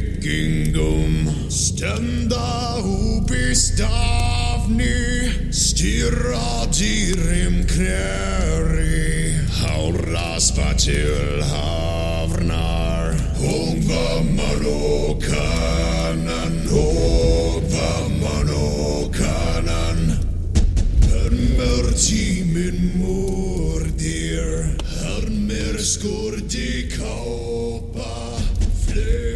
Vikingum stända obestavni stirra dyrim kräri hauraspa till havnar. Hungva manokanan Hungva manokanan Hörmer timin mordir Hörmer skordi kaupa Flög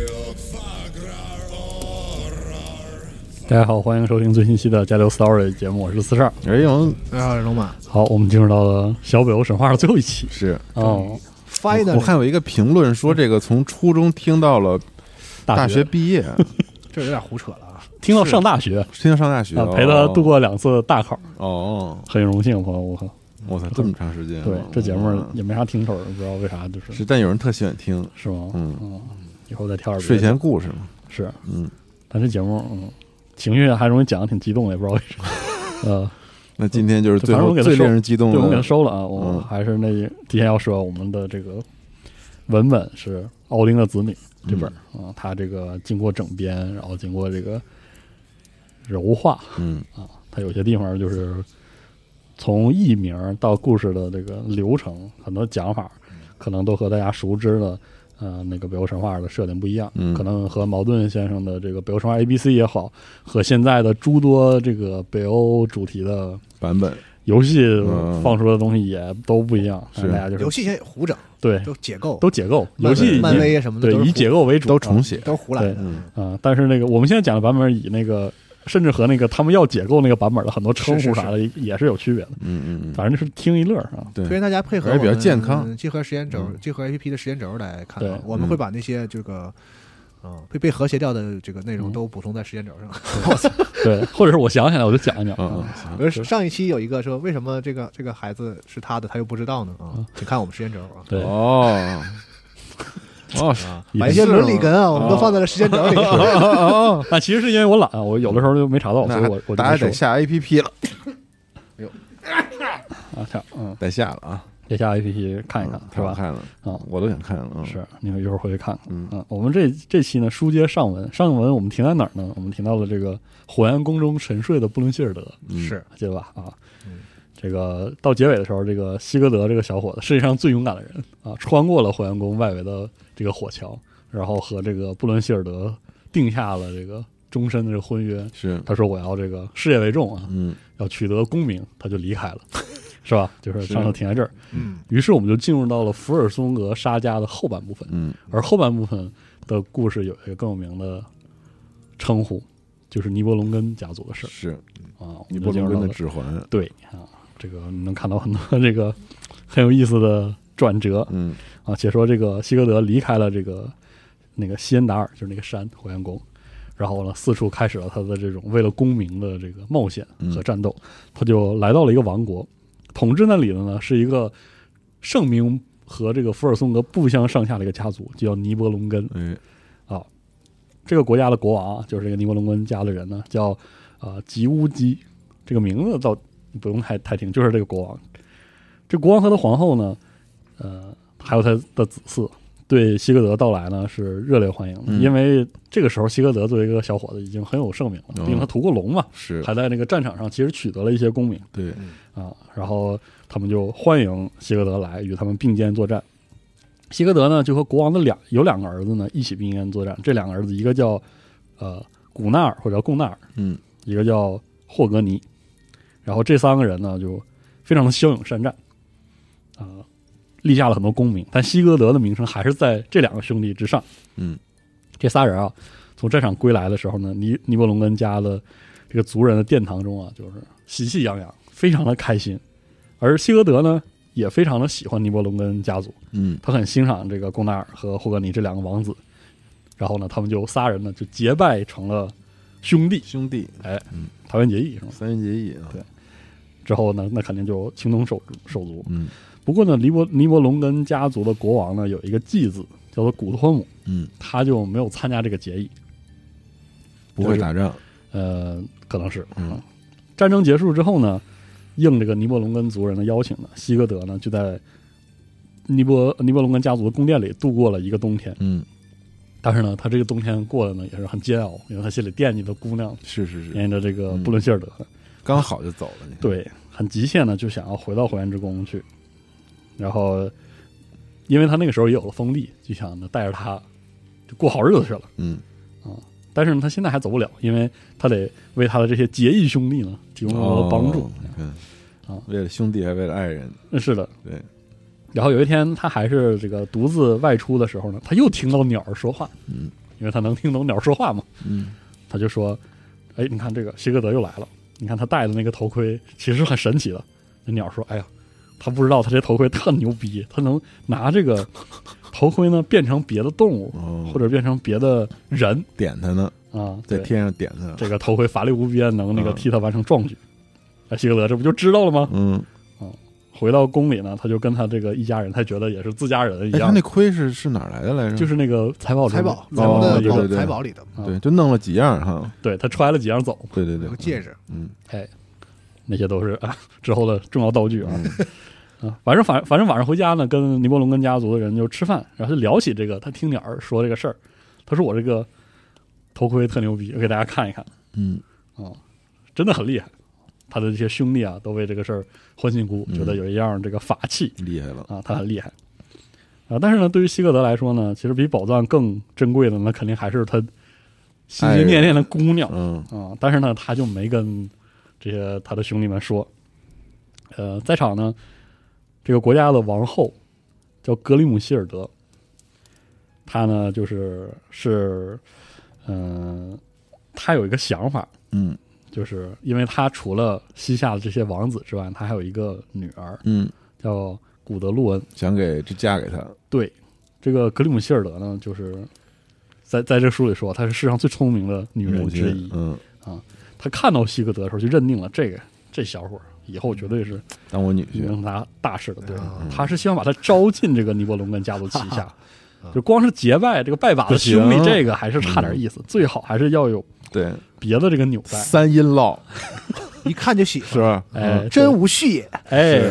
大家好，欢迎收听最新期的《加流 Story》节目，我是四十二。哎呦，大家好，龙马。好，我们进入到了小北欧神话的最后一期。是哦，我看有一个评论说，这个从初中听到了大学毕业，这有点胡扯了啊！听到上大学，听到上大学，陪他度过两次大考。哦，很荣幸，朋友，我靠，我操，这么长时间。对，这节目也没啥听头，不知道为啥，就是。是，但有人特喜欢听，是吗？嗯嗯，以后再挑点睡前故事嘛。是，嗯，但这节目，嗯。情绪还容易讲的挺激动，也不知道为什么。呃，那今天就是最后最令人激动的，我们给他收了啊！我还是那提前要说，我们的这个文本是《奥丁的子女》这本啊，它这个经过整编，然后经过这个柔化，嗯啊，它有些地方就是从译名到故事的这个流程，很多讲法可能都和大家熟知的。呃，那个北欧神话的设定不一样，可能和茅盾先生的这个北欧神话 A B C 也好，和现在的诸多这个北欧主题的版本游戏放出的东西也都不一样。是大家就是游戏现在胡整，对，都解构，都解构。游戏漫威什么的，对，以解构为主，都重写，都胡来的。啊，但是那个我们现在讲的版本以那个。甚至和那个他们要解构那个版本的很多称呼啥的也是有区别的。嗯嗯嗯，反正就是听一乐啊。对，推荐大家配合比较健康，集合时间轴，集合 A P P 的时间轴来看。对，我们会把那些这个，嗯，被被和谐掉的这个内容都补充在时间轴上。对，或者是我想起来我就讲一讲。嗯，比如上一期有一个说为什么这个这个孩子是他的，他又不知道呢？啊，请看我们时间轴啊。对哦。哦，把一些伦理根啊，我们都放在了时间轴里。那其实是因为我懒，我有的时候就没查到，所以我我大家得下 A P P 了。哎呦，啊，跳，嗯，得下了啊，得下 A P P 看一看，是吧？看了啊，我都想看了。是，你们一会儿回去看看。嗯，我们这这期呢，书接上文，上文我们停在哪儿呢？我们停到了这个火焰宫中沉睡的布伦希尔德，是，记得吧？啊。这个到结尾的时候，这个西格德这个小伙子，世界上最勇敢的人啊，穿过了火焰宫外围的这个火桥，然后和这个布伦希尔德定下了这个终身的这个婚约。是，他说我要这个事业为重啊，嗯，要取得功名，他就离开了，是吧？就是上头停在这儿。嗯，于是我们就进入到了福尔松格沙家的后半部分。嗯，而后半部分的故事有一个更有名的称呼，就是尼伯龙根家族的事是啊，尼伯龙根的指环。对啊。这个你能看到很多这个很有意思的转折，嗯啊，且说这个希格德离开了这个那个西恩达尔，就是那个山火焰宫，然后呢，四处开始了他的这种为了功名的这个冒险和战斗。他就来到了一个王国，统治那里的呢是一个盛名和这个福尔松格不相上下的一个家族，叫尼伯龙根。哎，啊，这个国家的国王啊，就是这个尼伯龙根家的人呢，叫啊吉乌基。这个名字倒不用太太听，就是这个国王。这国王和他皇后呢，呃，还有他的子嗣，对希格德到来呢是热烈欢迎的，因为这个时候希格德作为一个小伙子已经很有盛名了，因为他屠过龙嘛，是。还在那个战场上其实取得了一些功名，对。啊，然后他们就欢迎希格德来与他们并肩作战。希格德呢就和国王的两有两个儿子呢一起并肩作战，这两个儿子一个叫呃古纳尔或者叫贡纳尔，嗯，一个叫霍格尼，然后这三个人呢就非常的骁勇善战。啊，立下了很多功名，但希格德的名声还是在这两个兄弟之上。嗯，这仨人啊，从战场归来的时候呢，尼尼伯龙根家的这个族人的殿堂中啊，就是喜气洋洋，非常的开心。而希格德呢，也非常的喜欢尼伯龙根家族。嗯，他很欣赏这个贡纳尔和霍格尼这两个王子。然后呢，他们就仨人呢，就结拜成了兄弟。兄弟，哎，桃园结义是吗？桃园结义啊。对。之后呢，那肯定就情同手手足。嗯。不过呢，尼伯尼伯龙根家族的国王呢有一个继子叫做古托姆，嗯，他就没有参加这个结义，不会打仗，呃，可能是，嗯，战争结束之后呢，应这个尼伯龙根族人的邀请呢，西格德呢就在尼伯尼伯龙根家族的宫殿里度过了一个冬天，嗯，但是呢，他这个冬天过得呢也是很煎熬，因为他心里惦记的姑娘是是是，惦记着这个布伦希尔德，刚好就走了，对，很极限的，就想要回到火焰之宫去。然后，因为他那个时候也有了封地，就想着带着他就过好日子去了。嗯啊，但是呢，他现在还走不了，因为他得为他的这些结义兄弟呢提供更多的帮助。嗯啊，为了兄弟还为了爱人。那是的，对。然后有一天，他还是这个独自外出的时候呢，他又听到鸟儿说话。嗯，因为他能听懂鸟说话嘛。嗯，他就说：“哎，你看这个希格德又来了，你看他戴的那个头盔其实很神奇的。”那鸟说：“哎呀。”他不知道，他这头盔特牛逼，他能拿这个 头盔呢变成别的动物，或者变成别的人，点他呢啊，在天上点他。这个头盔法力无边，能那个替他完成壮举。那，希格德这不就知道了吗？嗯，啊，回到宫里呢，他就跟他这个一家人，他觉得也是自家人一样。他那盔是是哪来的来着？就是那个财宝财宝财宝的对财宝里的，对，就弄了几样哈。对他揣了几样走。对对对，戒指，嗯，哎，那些都是啊之后的重要道具啊。啊，反正反反正晚上回家呢，跟尼伯龙根家族的人就吃饭，然后就聊起这个，他听鸟儿说这个事儿，他说我这个头盔特牛逼，我给大家看一看。嗯，哦，真的很厉害，他的这些兄弟啊，都为这个事儿欢欣鼓舞，觉得有一样这个法器厉害了啊，他很厉害啊。但是呢，对于希格德来说呢，其实比宝藏更珍贵的，那肯定还是他心心念念的姑娘。嗯啊，但是呢，他就没跟这些他的兄弟们说。呃，在场呢。这个国家的王后叫格里姆希尔德，她呢就是是，嗯，她有一个想法，嗯，就是因为他除了西夏的这些王子之外，他还有一个女儿，嗯，叫古德洛恩，想给就嫁给他。对，这个格里姆希尔德呢，就是在在这书里说，她是世上最聪明的女人之一，嗯啊，她看到希格德的时候就认定了这个这小伙儿。以后绝对是当我女婿，能拿大事的。对，他是希望把他招进这个尼伯龙根家族旗下，就光是结拜这个拜把子兄弟，这个还是差点意思。最好还是要有对。别的这个纽带，三音烙，一看就喜欢，是吧？哎，真无序也。哎，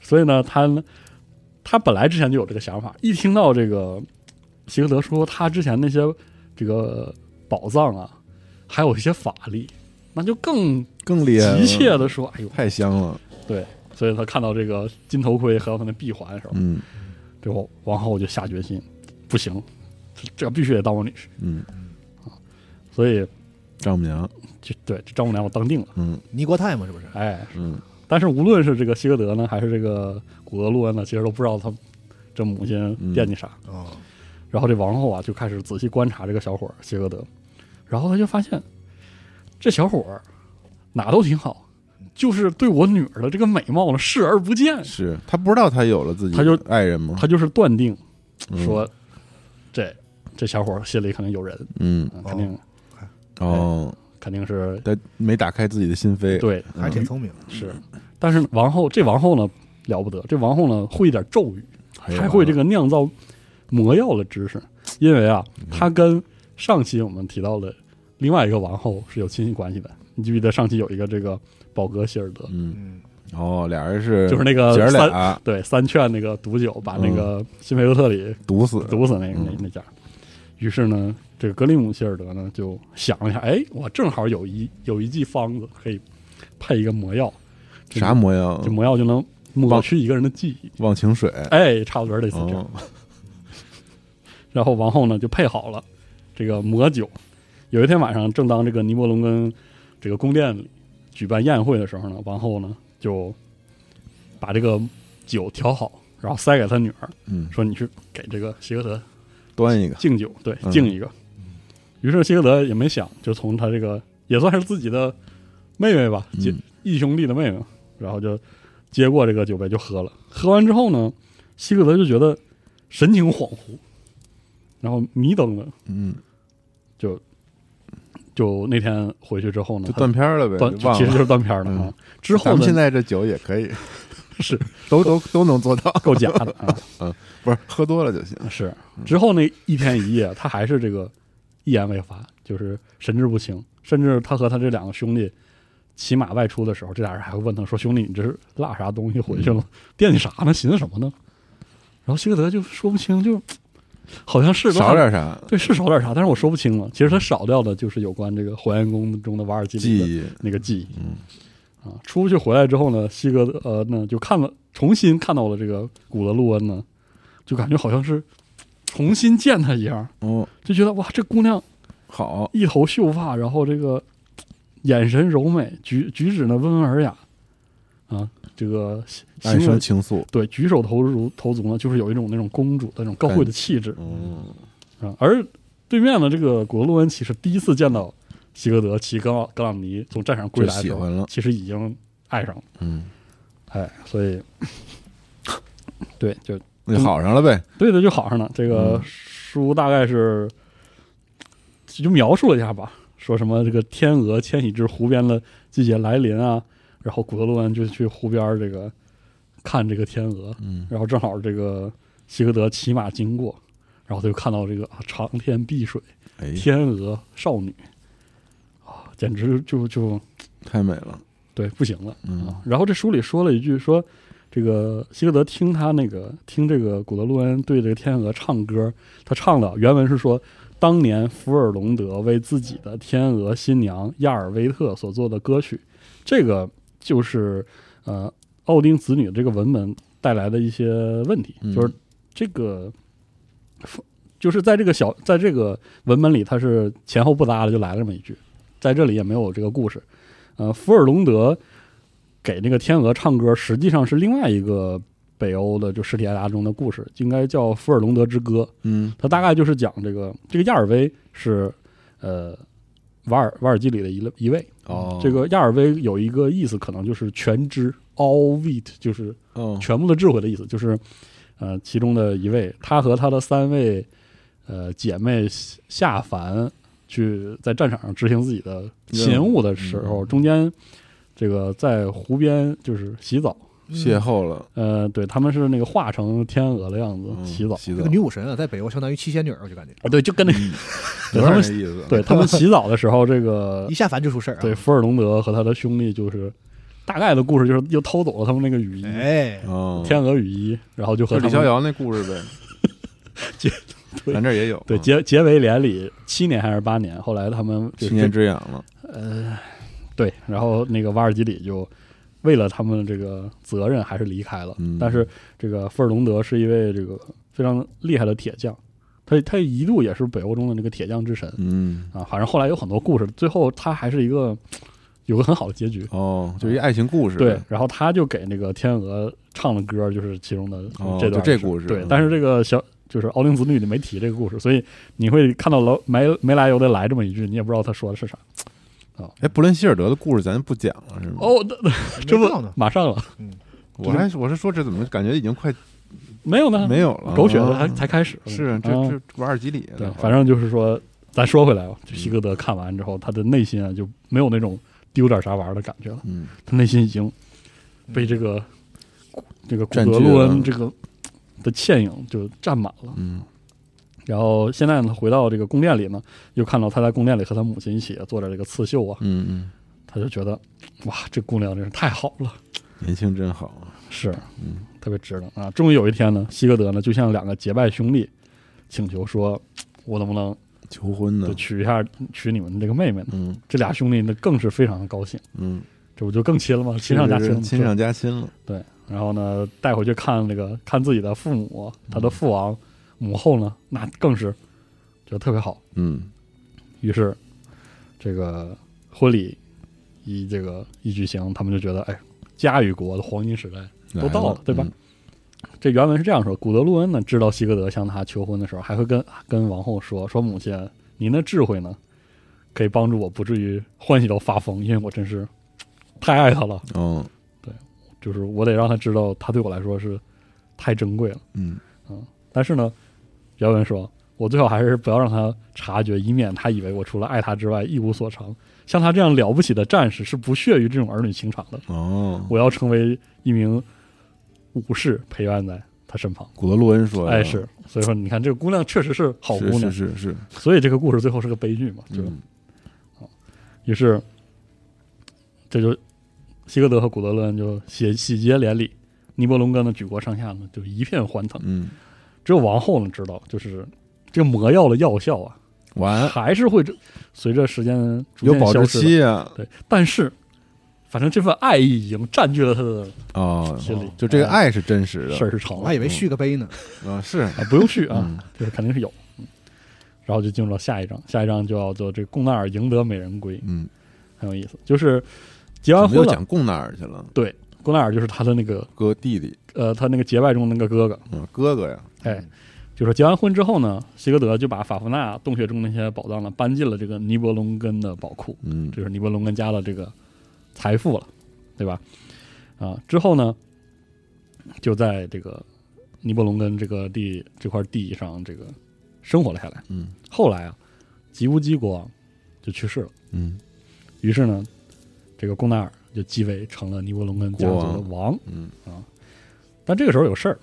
所以呢，他他本来之前就有这个想法，一听到这个希格德说他之前那些这个宝藏啊，还有一些法力。那就更更厉害，急切的说：“哎呦，太香了！”对，所以他看到这个金头盔和他那闭环的时候，嗯，之后王后就下决心，不行，这必须得当我女婿。嗯。啊，所以丈母娘就对这丈母娘我当定了。嗯，尼国泰嘛，是不是？哎，嗯。但是无论是这个希格德呢，还是这个古德洛恩呢，其实都不知道他这母亲惦记啥。哦，然后这王后啊就开始仔细观察这个小伙希格德，然后他就发现。这小伙儿哪都挺好，就是对我女儿的这个美貌呢视而不见。是他不知道他有了自己他就爱人吗？他就是断定说，这这小伙心里肯定有人，嗯，嗯肯定哦，肯定是他没打开自己的心扉，对，还挺聪明。的。是。但是王后这王后呢了不得，这王后呢会一点咒语，还会这个酿造魔药的知识，因为啊，她跟上期我们提到的另外一个王后是有亲戚关系的。你记不记得上期有一个这个宝格希尔德，嗯，嗯，哦，俩人是就是那个三俩对三劝那个毒酒把那个辛菲尤特里毒死，毒死那个那嗯。那家。于是呢，这个格林姆希尔德呢就想了一下，哎，我正好有一有一剂方子可以配一个魔药，这啥魔药这？魔药就能抹去一个人的记忆。忘情水，哎，差不多类似这样。哦，然后王后呢就配好了这个魔酒。有一天晚上，正当这个尼伯龙根这个宫殿里举办宴会的时候呢，王后呢就把这个酒调好，然后塞给他女儿，嗯，说：“你去给这个希格德端一个，敬酒，对，嗯敬一个。于是希格德也没想，就从他这个也算是自己的妹妹吧，姐嗯义兄弟的妹妹，然后就接过这个酒杯就喝了。喝完之后呢，希格德就觉得神情恍惚，然后迷瞪的，嗯，就就那天回去之后呢，就断片了呗，断就忘了。其实就是断片了嗯啊。之后呢，现在这酒也可以，是都都都能做到，够假的啊。不是喝多了就行。是之后那一天一夜，他还是这个一言未发，就是神志不清，甚至他和他这两个兄弟骑马外出的时候，这俩人还会问他说：“兄弟，你这是落啥东西回去了？惦记啥呢？寻思什么呢？”然后希格德就说不清，就好像是少点啥对，是少点啥，但是我说不清了。其实他少掉的就是有关这个火焰宫中的瓦尔基里的那个记忆。嗯啊，出去回来之后呢，希格德呃呢就看了，重新看到了这个古德路恩呢，就感觉好像是重新见她一样，哦，就觉得哇，这姑娘好，一头秀发，然后这个眼神柔美，举举止呢温文尔雅，啊，这个心生情愫。对举手投足投足呢，就是有一种那种公主的那种高贵的气质。嗯，啊。而对面的这个古德路恩其实第一次见到希格德骑格朗格朗尼从战场归来的时候其实已经爱上了。嗯，哎，所以，对，就那就好上了呗。对的，就好上了。这个嗯书大概是就描述了一下吧，说什么这个天鹅迁徙至湖边的季节来临啊，然后古德洛恩就去湖边这个看这个天鹅，嗯，然后正好这个希格德骑马经过，然后他就看到这个啊长天碧水，哎，天鹅少女，啊，简直就就太美了。对，不行了嗯啊。然后这书里说了一句说。这个希格德听他那个听这个古德洛恩对这个天鹅唱歌，他唱的原文是说，当年福尔隆德为自己的天鹅新娘亚尔维特所做的歌曲，这个就是呃奥丁子女的这个文本带来的一些问题，嗯就是这个就是在这个小在这个文本里，它是前后不搭的就来了这么一句，在这里也没有这个故事。呃，福尔隆德给那个天鹅唱歌，实际上是另外一个北欧的就史体爱达中的故事，应该叫《福尔隆德之歌》。嗯它大概就是讲这个这个亚尔威是呃瓦尔瓦尔基里的一一位。哦，这个亚尔威有一个意思，可能就是全知 all wit，就是哦，全部的智慧的意思，就是呃其中的一位，他和他的三位呃姐妹下凡去在战场上执行自己的勤务的时候，嗯中间这个在湖边就是洗澡，邂逅了，呃，对他们是那个化成天鹅的样子嗯洗澡，洗澡。这个，女武神啊，在北欧相当于七仙女儿，我就感觉。啊，对，就跟那对 有他们意思。对他们洗澡的时候，这个 一下凡就出事儿啊。对，福尔隆德和他的兄弟就是大概的故事就是又偷走了他们那个雨衣，哎，哦，天鹅雨衣，然后就和李逍遥那故事呗。结。对。咱这儿也有，对嗯。结结为连理七年还是八年，后来他们七年之痒了。呃对，然后那个瓦尔基里就为了他们这个责任还是离开了，嗯但是这个富尔隆德是一位这个非常厉害的铁匠，他他一度也是北欧中的那个铁匠之神嗯，啊，反正后来有很多故事，最后他还是一个有个很好的结局。哦，就一爱情故事。对，，然后他就给那个天鹅唱的歌，就是其中的哦这段就这故事嗯，对但是这个小就是奥林子女里没提这个故事，所以你会看到老没没来由的来这么一句，你也不知道他说的是啥。哎，布伦希尔德的故事咱不讲了是吗？哦，那 这不。马上了，我还我是说这怎么感觉已经快没有呢，没有了，狗血的还才开始。是这这瓦尔基里。对，反正就是说，咱说回来吧，就希格德看完之后，他的内心啊就没有那种丢点啥玩意儿的感觉了。嗯，他内心已经被这个这个古德洛恩这个的倩影就占满了。嗯。然后现在呢，回到这个宫殿里呢，又看到他在宫殿里和他母亲一起做着这个刺绣啊。嗯嗯。他就觉得，哇，这姑娘真是太好了，年轻真好啊！是，嗯，特别值得啊。终于有一天呢，希格德呢就向两个结拜兄弟请求说，我能不能求婚呢？就娶一下娶你们这个妹妹呢？嗯，这俩兄弟那更是非常的高兴。嗯，这不就更亲了吗？亲上加亲，亲上加亲了。对，然后呢，带回去看那个看自己的父母，他的父王母后呢，那更是觉得特别好。嗯，于是这个婚礼。一这个一举行，他们就觉得，哎，家与国的黄金时代都到了，对吧？这原文是这样说：古德路恩呢，知道希格德向他求婚的时候，还会跟跟王后说：“说母亲，您的智慧呢，可以帮助我不至于欢喜到发疯，因为我真是太爱他了。”嗯，对，就是我得让他知道，他对我来说是太珍贵了。嗯嗯，但是呢，原文说我最好还是不要让他察觉，以免他以为我除了爱他之外一无所长。像他这样了不起的战士是不屑于这种儿女情长的。哦，我要成为一名武士，陪伴在他身旁。古德洛恩说：“哎，是，所以说你看，这个姑娘确实是好姑娘，是是是。所以这个故事最后是个悲剧嘛，就啊，于是这就希格德和古德洛恩就喜喜结连理，尼伯龙哥呢举国上下呢就一片欢腾。嗯，只有王后能知道，就是这个魔药的药效啊。完。还是会随着时间有保质期啊，对，但是反正这份爱意已经占据了他的啊心里，就这个爱是真实的，事儿是成了，我还以为续个杯呢。啊，是。啊，不用续啊，就是肯定是有，然后就进入到下一章，下一章就要做这个贡纳尔赢得美人归，嗯，很有意思，就是结完婚了，讲贡纳尔去了，对，贡纳尔就是他的那个哥弟弟，呃，他那个结拜中那个哥哥，嗯，哥哥呀，哎。就说结完婚之后呢，希格德就把法夫纳洞穴中那些宝藏呢搬进了这个尼伯龙根的宝库，嗯，就是尼伯龙根家的这个财富了，对吧？啊，之后呢，就在这个尼伯龙根这个地这块地上这个生活了下来。嗯，后来啊，吉乌基国王就去世了。嗯，于是呢，这个贡纳尔就继位成了尼伯龙根家族的王。嗯啊，但这个时候有事儿，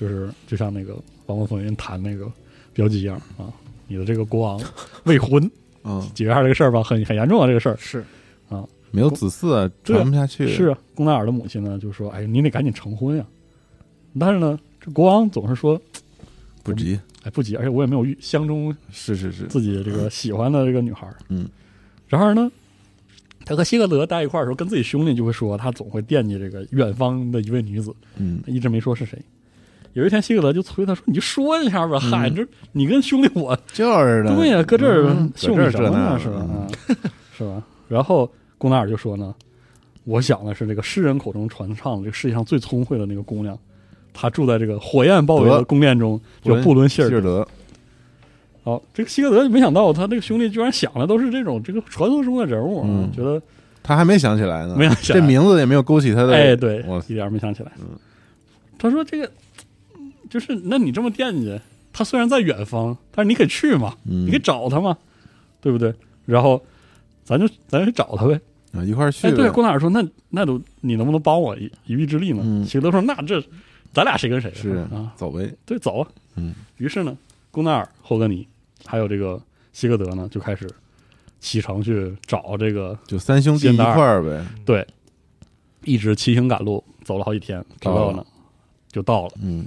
就是就像那个。王国风云谈那个标记一样啊，你的这个国王未婚，嗯，解决下这个事儿吧，很很严重啊，这个事儿是啊，没有子嗣，传不下去。是啊，贡纳尔的母亲呢就说：“哎，你得赶紧成婚呀！”但是呢，这国王总是说不急，哎，不急，而且我也没有遇相中，是是是，自己这个喜欢的这个女孩嗯，然而呢，他和希格德待一块儿的时候，跟自己兄弟就会说，他总会惦记这个远方的一位女子，嗯，他一直没说是谁。有一天，希格德就催他说：“你就说一下吧，嗨，这你跟兄弟我 就是的，对呀，搁这儿秀你什么呢？是吧？是吧？”然后贡纳尔就说呢：“我想的是这个诗人口中传唱的这个世界上最聪慧的那个姑娘，她住在这个火焰包围的宫殿中，叫布伦希尔德。”好，这个希格德没想到他这个兄弟居然想的都是这种这个传说中的人物，觉得他还没想起来呢，没想起来，这名字也没有勾起他的。哎，对，我一点没想起来。他说这个。就是那你这么惦记他，虽然在远方，但是你可以去嘛，你可以找他嘛，对不对？然后咱就咱去找他呗，啊，一块儿去。哎，对，郭大尔说，那那都你能不能帮我一一臂之力呢？希格德说，那这咱俩谁跟谁是啊？走呗，对，走啊。嗯。于是呢，贡纳尔、霍格尼还有这个希格德呢，就开始启程去找这个，就三兄弟一块儿呗。对，一直骑行赶路，走了好几天，直到呢就到了。嗯。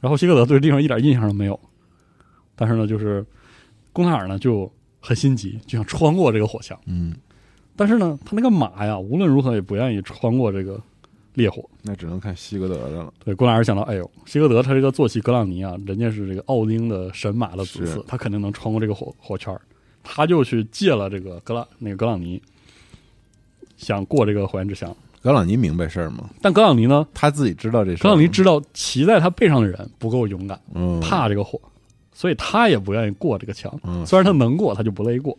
然后希格德对这地方一点印象都没有，但是呢，就是贡塔尔呢就很心急，就想穿过这个火墙。嗯，但是呢，他那个马呀，无论如何也不愿意穿过这个烈火。那只能看希格德的了。对，贡塔尔想到，哎呦，希格德他这个坐骑格朗尼啊，人家是这个奥丁的神马的子嗣，他肯定能穿过这个火火圈他就去借了这个格朗那个格朗尼，想过这个火焰之墙。格朗尼明白事儿吗？但格朗尼呢？他自己知道这事。格朗尼知道骑在他背上的人不够勇敢，嗯，怕这个火，所以他也不愿意过这个墙。嗯，虽然他能过，他就不乐意过。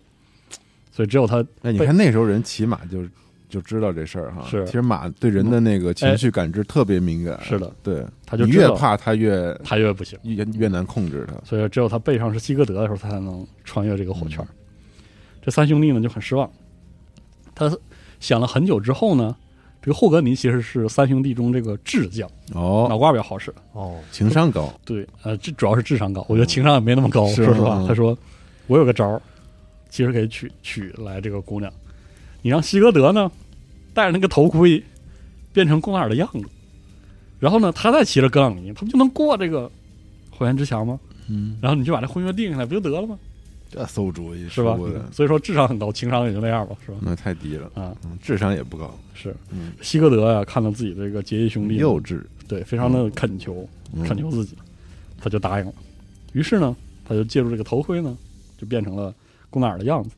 所以只有他。那你看那时候人骑马就就知道这事儿哈。是其实马对人的那个情绪感知特别敏感。是的，对，他就越怕他越他越不行，越越难控制他。所以只有他背上是西格德的时候，他才能穿越这个火圈。这三兄弟呢就很失望，他想了很久之后呢，这个霍格尼其实是三兄弟中这个智将，哦，脑瓜比较好使。哦，情商高，对，呃，这主要是智商高，我觉得情商也没那么高。说实话，嗯他说我有个招儿，其实可以娶娶来这个姑娘，你让希格德呢戴着那个头盔变成贡纳尔的样子，然后呢他再骑着格朗尼，他不就能过这个火焰之墙吗？嗯，然后你就把这婚约定下来，不就得了吗？这馊主意是吧？所以说智商很高，情商也就那样吧，是吧？那太低了，啊，嗯，智商也不高，是嗯，西格德呀，看到自己这个结义兄弟幼稚，对，非常的恳求，嗯恳求自己，他就答应了。于是呢，他就借助这个头盔呢，就变成了贡纳尔的样子。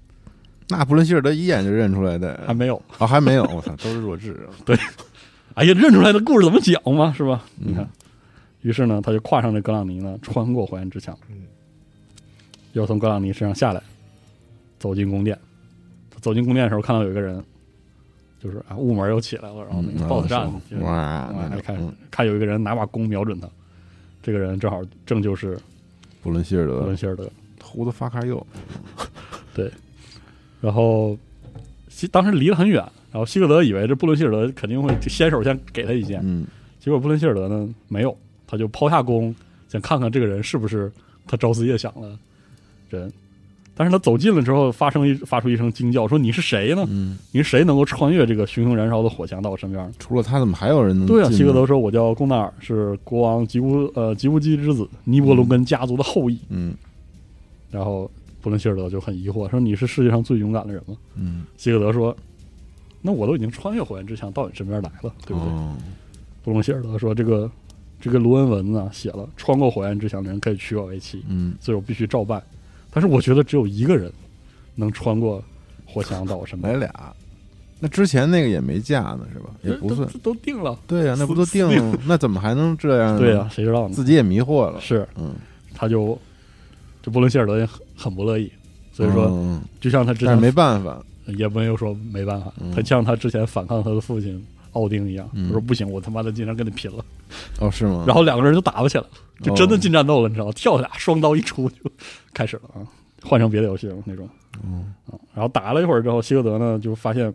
那布伦希尔德一眼就认出来的，还没有，哦，还没有，我操，都是弱智啊，哎呀，认出来的故事怎么讲嘛，是吧？嗯你看，于是呢，他就跨上这格朗尼呢，穿过火焰之墙，嗯，又从格朗尼身上下来，走进宫殿。走进宫殿的时候，看到有一个人，就是啊，雾门又起来了，然后那个嗯 BOSS 战哦，就是哇，看看有一个人拿把弓瞄准他，这个人正好正就是布伦希尔德。布伦希尔德。胡子发卡右，然后西当时离得很远，然后希格德以为这布伦希尔德肯定会先手先给他一箭，嗯，结果布伦希尔德呢没有，他就抛下弓，想看看这个人是不是他朝思夜想的人。但是他走近了之后，发生一发出一声惊叫，说：“你是谁呢？嗯，你是谁能够穿越这个熊熊燃烧的火墙到我身边呢除了他，怎么还有人能？”对啊，希格德说：“我叫贡纳尔，是国王吉乌呃吉乌基之子，尼伯龙根家族的后裔。嗯然后布伦希尔德就很疑惑，说：“你是世界上最勇敢的人吗？”嗯，希格德说：“那我都已经穿越火焰之墙到你身边来了，对不对？”哦布隆希尔德说：“这个这个卢恩文呢写了，穿过火焰之墙的人可以娶我为妻，嗯，所以我必须照办。但是我觉得只有一个人能穿过火墙到我身边，来俩，那之前那个也没架呢，是吧？也不算，都都定了。对呀，那不都定了？那怎么还能这样呢？对呀、谁知道呢？自己也迷惑了，是，嗯，他就这布伦希尔德也很很不乐意，所以说，嗯，就像他之前没办法，也没有说没办法，嗯。他像他之前反抗他的父亲奥丁一样，嗯他说不行，我他妈的今天跟你拼了。哦，是吗？然后两个人就打不起来了，就真的哦进战斗了，你知道吗？跳下俩双刀一出就开始了啊，换成别的游戏了那种。嗯啊，然后打了一会儿之后，希格德呢就发现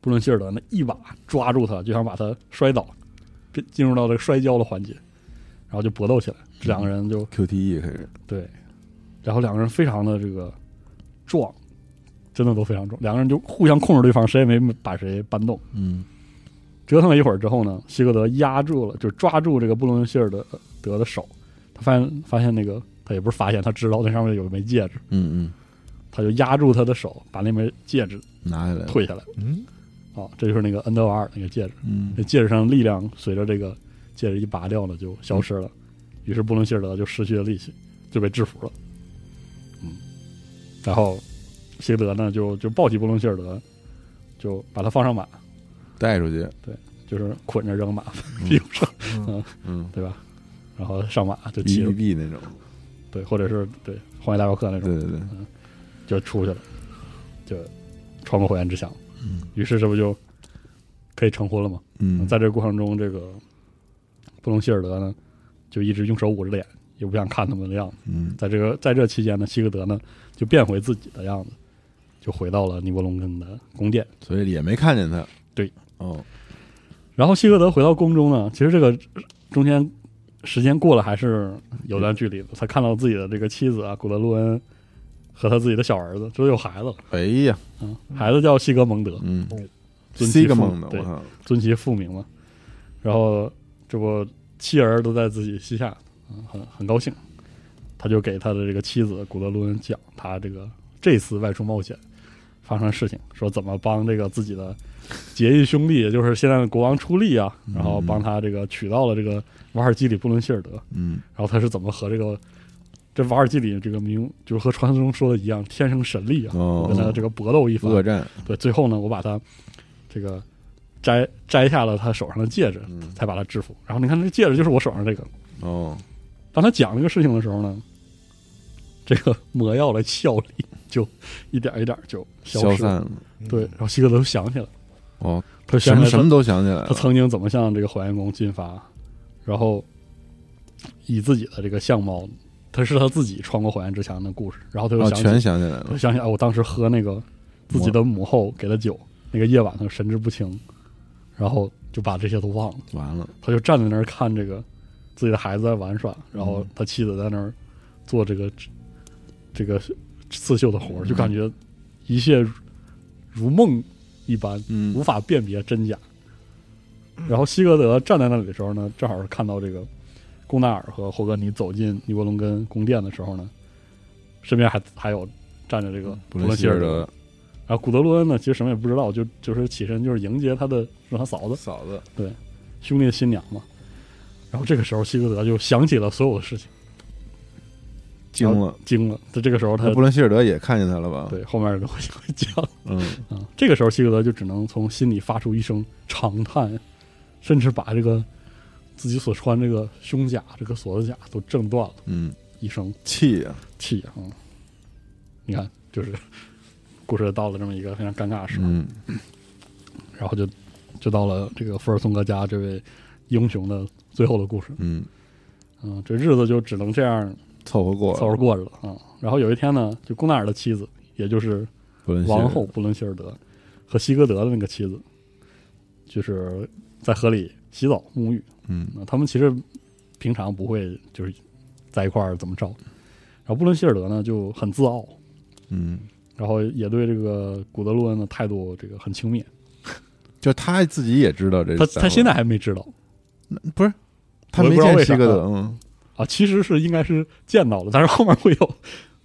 布伦希尔德呢一把抓住他，就想把他摔倒，进入到这个摔跤的环节，然后就搏斗起来。这两个人就 QTE 开始，对，然后两个人非常的这个壮，真的都非常壮，两个人就互相控制对方，谁也没把谁搬动。嗯折腾了一会儿之后呢，希格德压住了，就是抓住这个布伦希尔德德的手，他发现发现那个他也不是发现，他知道那上面有一枚戒指，嗯嗯，他就压住他的手，把那枚戒指拿下来，退下来。嗯，啊，这就是那个恩德瓦尔那个戒指，嗯那戒指上力量随着这个戒指一拔掉呢，就消失了。于是布伦希尔德就失去了力气，就被制服了。嗯，然后希格德呢就就抱起布伦希尔德，就把他放上马，带出去，对就是捆着扔马屁股上，嗯对吧？然后上马就骑着，，BBB 那种，对，或者是对荒野大镖客那种，对对对，就出去了，就穿过火焰之墙。嗯。于是这不就可以成婚了吗？嗯，在这个过程中，这个布隆希尔德呢，就一直用手捂着脸，也不想看他们的样子。嗯。在这个在这期间呢，希格德呢就变回自己的样子，就回到了尼伯龙根的宫殿。所以也没看见他，对，哦，然后希格德回到宫中呢，其实这个中间时间过了还是有段距离的。他看到自己的这个妻子啊，古德洛恩和他自己的小儿子，这都有孩子了。哎呀，嗯，孩子叫西格蒙德，嗯西格蒙德，对，尊其父名嘛。然后这不妻儿都在自己膝下，嗯，很很高兴。他就给他的这个妻子古德洛恩讲他这个这次外出冒险发生的事情，说怎么帮这个自己的结义兄弟，也就是现在的国王出力啊，然后帮他这个娶到了这个瓦尔基里布伦希尔德，嗯然后他是怎么和这个这瓦尔基里这个名，就是和传说中说的一样，天生神力啊，哦跟他这个搏斗一番，恶战，对，最后呢，我把他这个摘摘下了他手上的戒指，嗯才把他制服。然后你看，这戒指就是我手上这个。哦，当他讲这个事情的时候呢，这个魔药来效力就一点一点就消散了，对，然后希格德就想起来了，哦，他什么什么都想起来了。他曾经怎么向这个火焰宫进发，然后以自己的这个相貌，他是他自己穿过火焰之墙的故事，然后他又哦，想起，全想起来了。他。想起来，我当时喝那个自己的母后给的酒，那个夜晚他神志不清，然后就把这些都忘了，完了，他就站在那儿看这个自己的孩子在玩耍，然嗯。后他妻子在那儿做这个这个刺绣的活儿，就感觉一切如如梦一般，嗯。无法辨别真假。然后希格德站在那里的时候呢，正好是看到这个贡纳尔和霍格尼走进尼伯龙根宫殿的时候呢，身边还还有站着这个布伦伦希尔德，然后古德洛恩呢，其实什么也不知道，就就是起身就是迎接他的是他嫂子。嫂子。对，兄弟的新娘嘛。然后这个时候希格德就想起了所有的事情，惊了。惊了。在这个时候他那布伦希尔德也看见他了吧？，对后面都会会讲嗯，啊。这个时候希格德就只能从心里发出一声长叹，甚至把这个自己所穿这个胸甲、这个锁子甲都挣断了，嗯，一声气呀，气啊！嗯你看，就是故事到了这么一个非常尴尬的时候，嗯，然后就就到了这个福尔松格家这位英雄的最后的故事。嗯，嗯，这日子就只能这样凑合过，凑合过着了啊。然后有一天呢，就贡纳尔的妻子，也就是王后布伦希尔德和西格德的那个妻子，就是在河里洗澡沐浴。嗯啊，他们其实平常不会就是在一块儿怎么着。然后布伦希尔德呢就很自傲，嗯，然后也对这个古德洛恩的态度这个很轻蔑。就他自己也知道这，他他现在还没知道不是他没见西格德吗？啊，其实是应该是见到了，但是后面会有，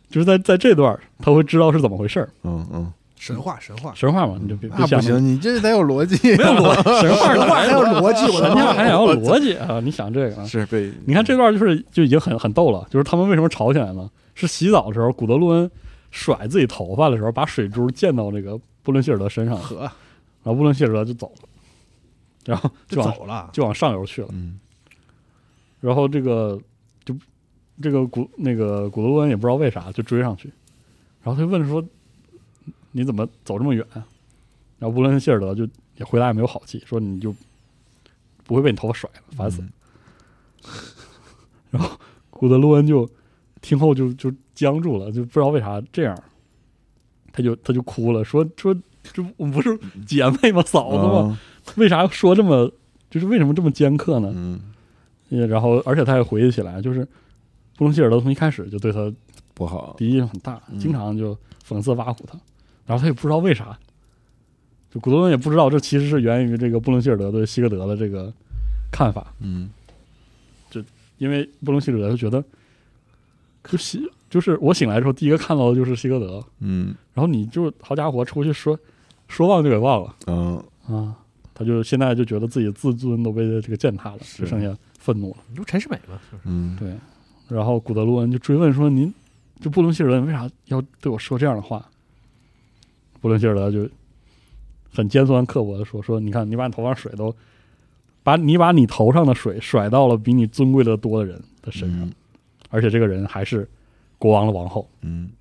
就是在在这段儿他会知道是怎么回事儿。嗯嗯，神话神话，神话嘛，你就别别想那么行，你这得有逻辑，没有逻辑，神话神话还有逻辑，还要逻辑啊！你想这个啊？是被你看这段就是就已经很很逗了，就是他们为什么吵起来呢？是洗澡的时候，古德洛恩甩自己头发的时候，把水珠溅到这个布伦希尔德身上，然后布伦希尔德就走了，然后就往就走了，就往上游去了。嗯然后这个就这个古那个古德洛恩也不知道为啥就追上去，然后他就问说：“你怎么走这么远啊？”然后布伦希尔德就也回答也没有好气，说：“你就不会被你头发甩了，烦死了。然后古德洛恩就听后就就僵住了，就不知道为啥这样，他就他就哭了，说说这我们不是姐妹吗？嫂子吗？啊为啥要说这么就是为什么这么尖刻呢？嗯，也然后，而且他也回忆起来，就是布隆希尔德从一开始就对他不好，敌意很大，嗯。经常就讽刺挖苦他，然后他也不知道为啥，就古多伦也不知道，这其实是源于这个布隆希尔德对希格德的这个看法，嗯。就因为布隆希尔德就觉得，就希就是我醒来之后第一个看到的就是希格德，嗯。然后你就好家伙出去说说忘就给忘了。嗯，啊，他就现在就觉得自己自尊都被这个践踏了，只剩下愤怒了。你不陈世美吗？是不是。嗯，对，然后古德洛恩就追问说：“您就布伦希尔德为啥要对我说这样的话？”布伦希尔德就很尖酸刻薄的说：“说你看，你把你头上水都把你把你头上的水甩到了比你尊贵的多的人的身上，嗯而且这个人还是国王的王后，嗯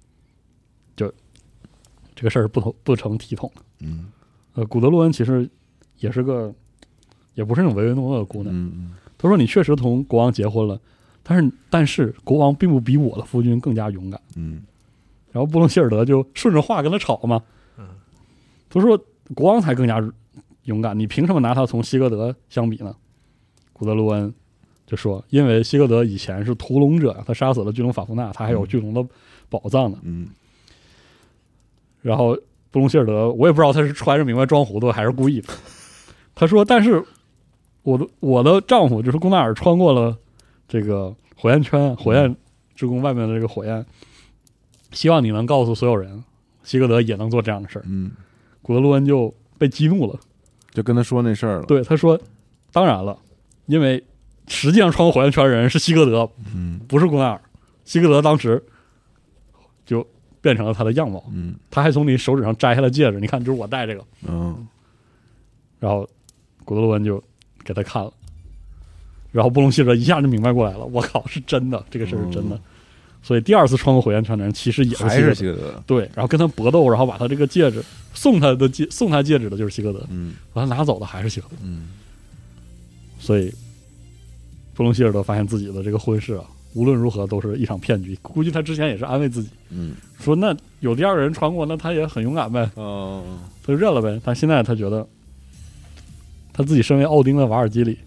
这个事儿不同不成体统的。嗯呃，古德洛恩其实也是个，也不是那种唯唯诺诺的姑娘。嗯他说：“你确实同国王结婚了，但是但是国王并不比我的夫君更加勇敢。”嗯然后布隆希尔德就顺着话跟他吵嘛，嗯，他说国王才更加勇敢，你凭什么拿他从希格德相比呢？古德洛恩就说，因为希格德以前是屠龙者，他杀死了巨龙法夫纳，他还有巨龙的宝藏呢。嗯然后布隆希尔德，我也不知道他是揣着明白装糊涂还是故意的。他说，但是我的我的丈夫就是贡纳尔穿过了这个火焰圈，火焰之宫外面的这个火焰，希望你能告诉所有人，希格德也能做这样的事儿。嗯，古德洛恩就被激怒了，就跟他说那事儿了，对他说：“当然了，因为实际上穿过火焰圈的人是希格德，嗯。不是古奈尔。希格德当时就变成了他的样貌，嗯。他还从你手指上摘下了戒指，你看，就是我戴这个。嗯。然后古德洛恩就给他看了，然后布隆希尔德一下就明白过来了，我靠，是真的，这个事儿是真的。嗯所以第二次穿过火焰圈的人其实也还是希格是希格德，对，然后跟他搏斗，然后把他这个戒指送他的戒 送他戒指的就是希格德，嗯。把他拿走的还是希格德，嗯。所以布隆希尔德发现自己的这个婚事啊，无论如何都是一场骗局。估计他之前也是安慰自己嗯。说，那有第二个人穿过，那他也很勇敢呗，哦，他就认了呗。但现在他觉得他自己身为奥丁的瓦尔基里，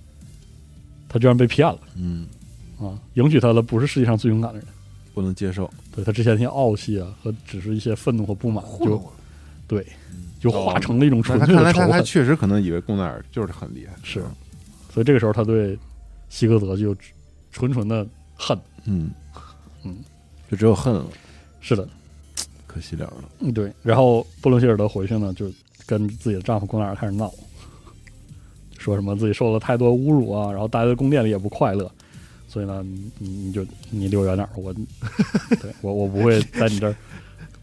他居然被骗了嗯，啊！迎娶他的不是世界上最勇敢的人。不能接受，对他之前那些傲气啊，和只是一些愤怒和不满，就糊弄我。对，就化成了一种那纯他看来他他粹的仇恨。确实可能以为贡奈尔就是很厉害，是，所以这个时候他对希格德就纯纯的恨。嗯嗯，就只有恨了，是的，可惜了了，嗯，对。然后布伦希尔德回去呢，就跟自己的丈夫贡奈尔开始闹，说什么自己受了太多侮辱啊，然后待在宫殿里也不快乐，所以呢，你你你就你离我远点儿，我 对我我不会在你这儿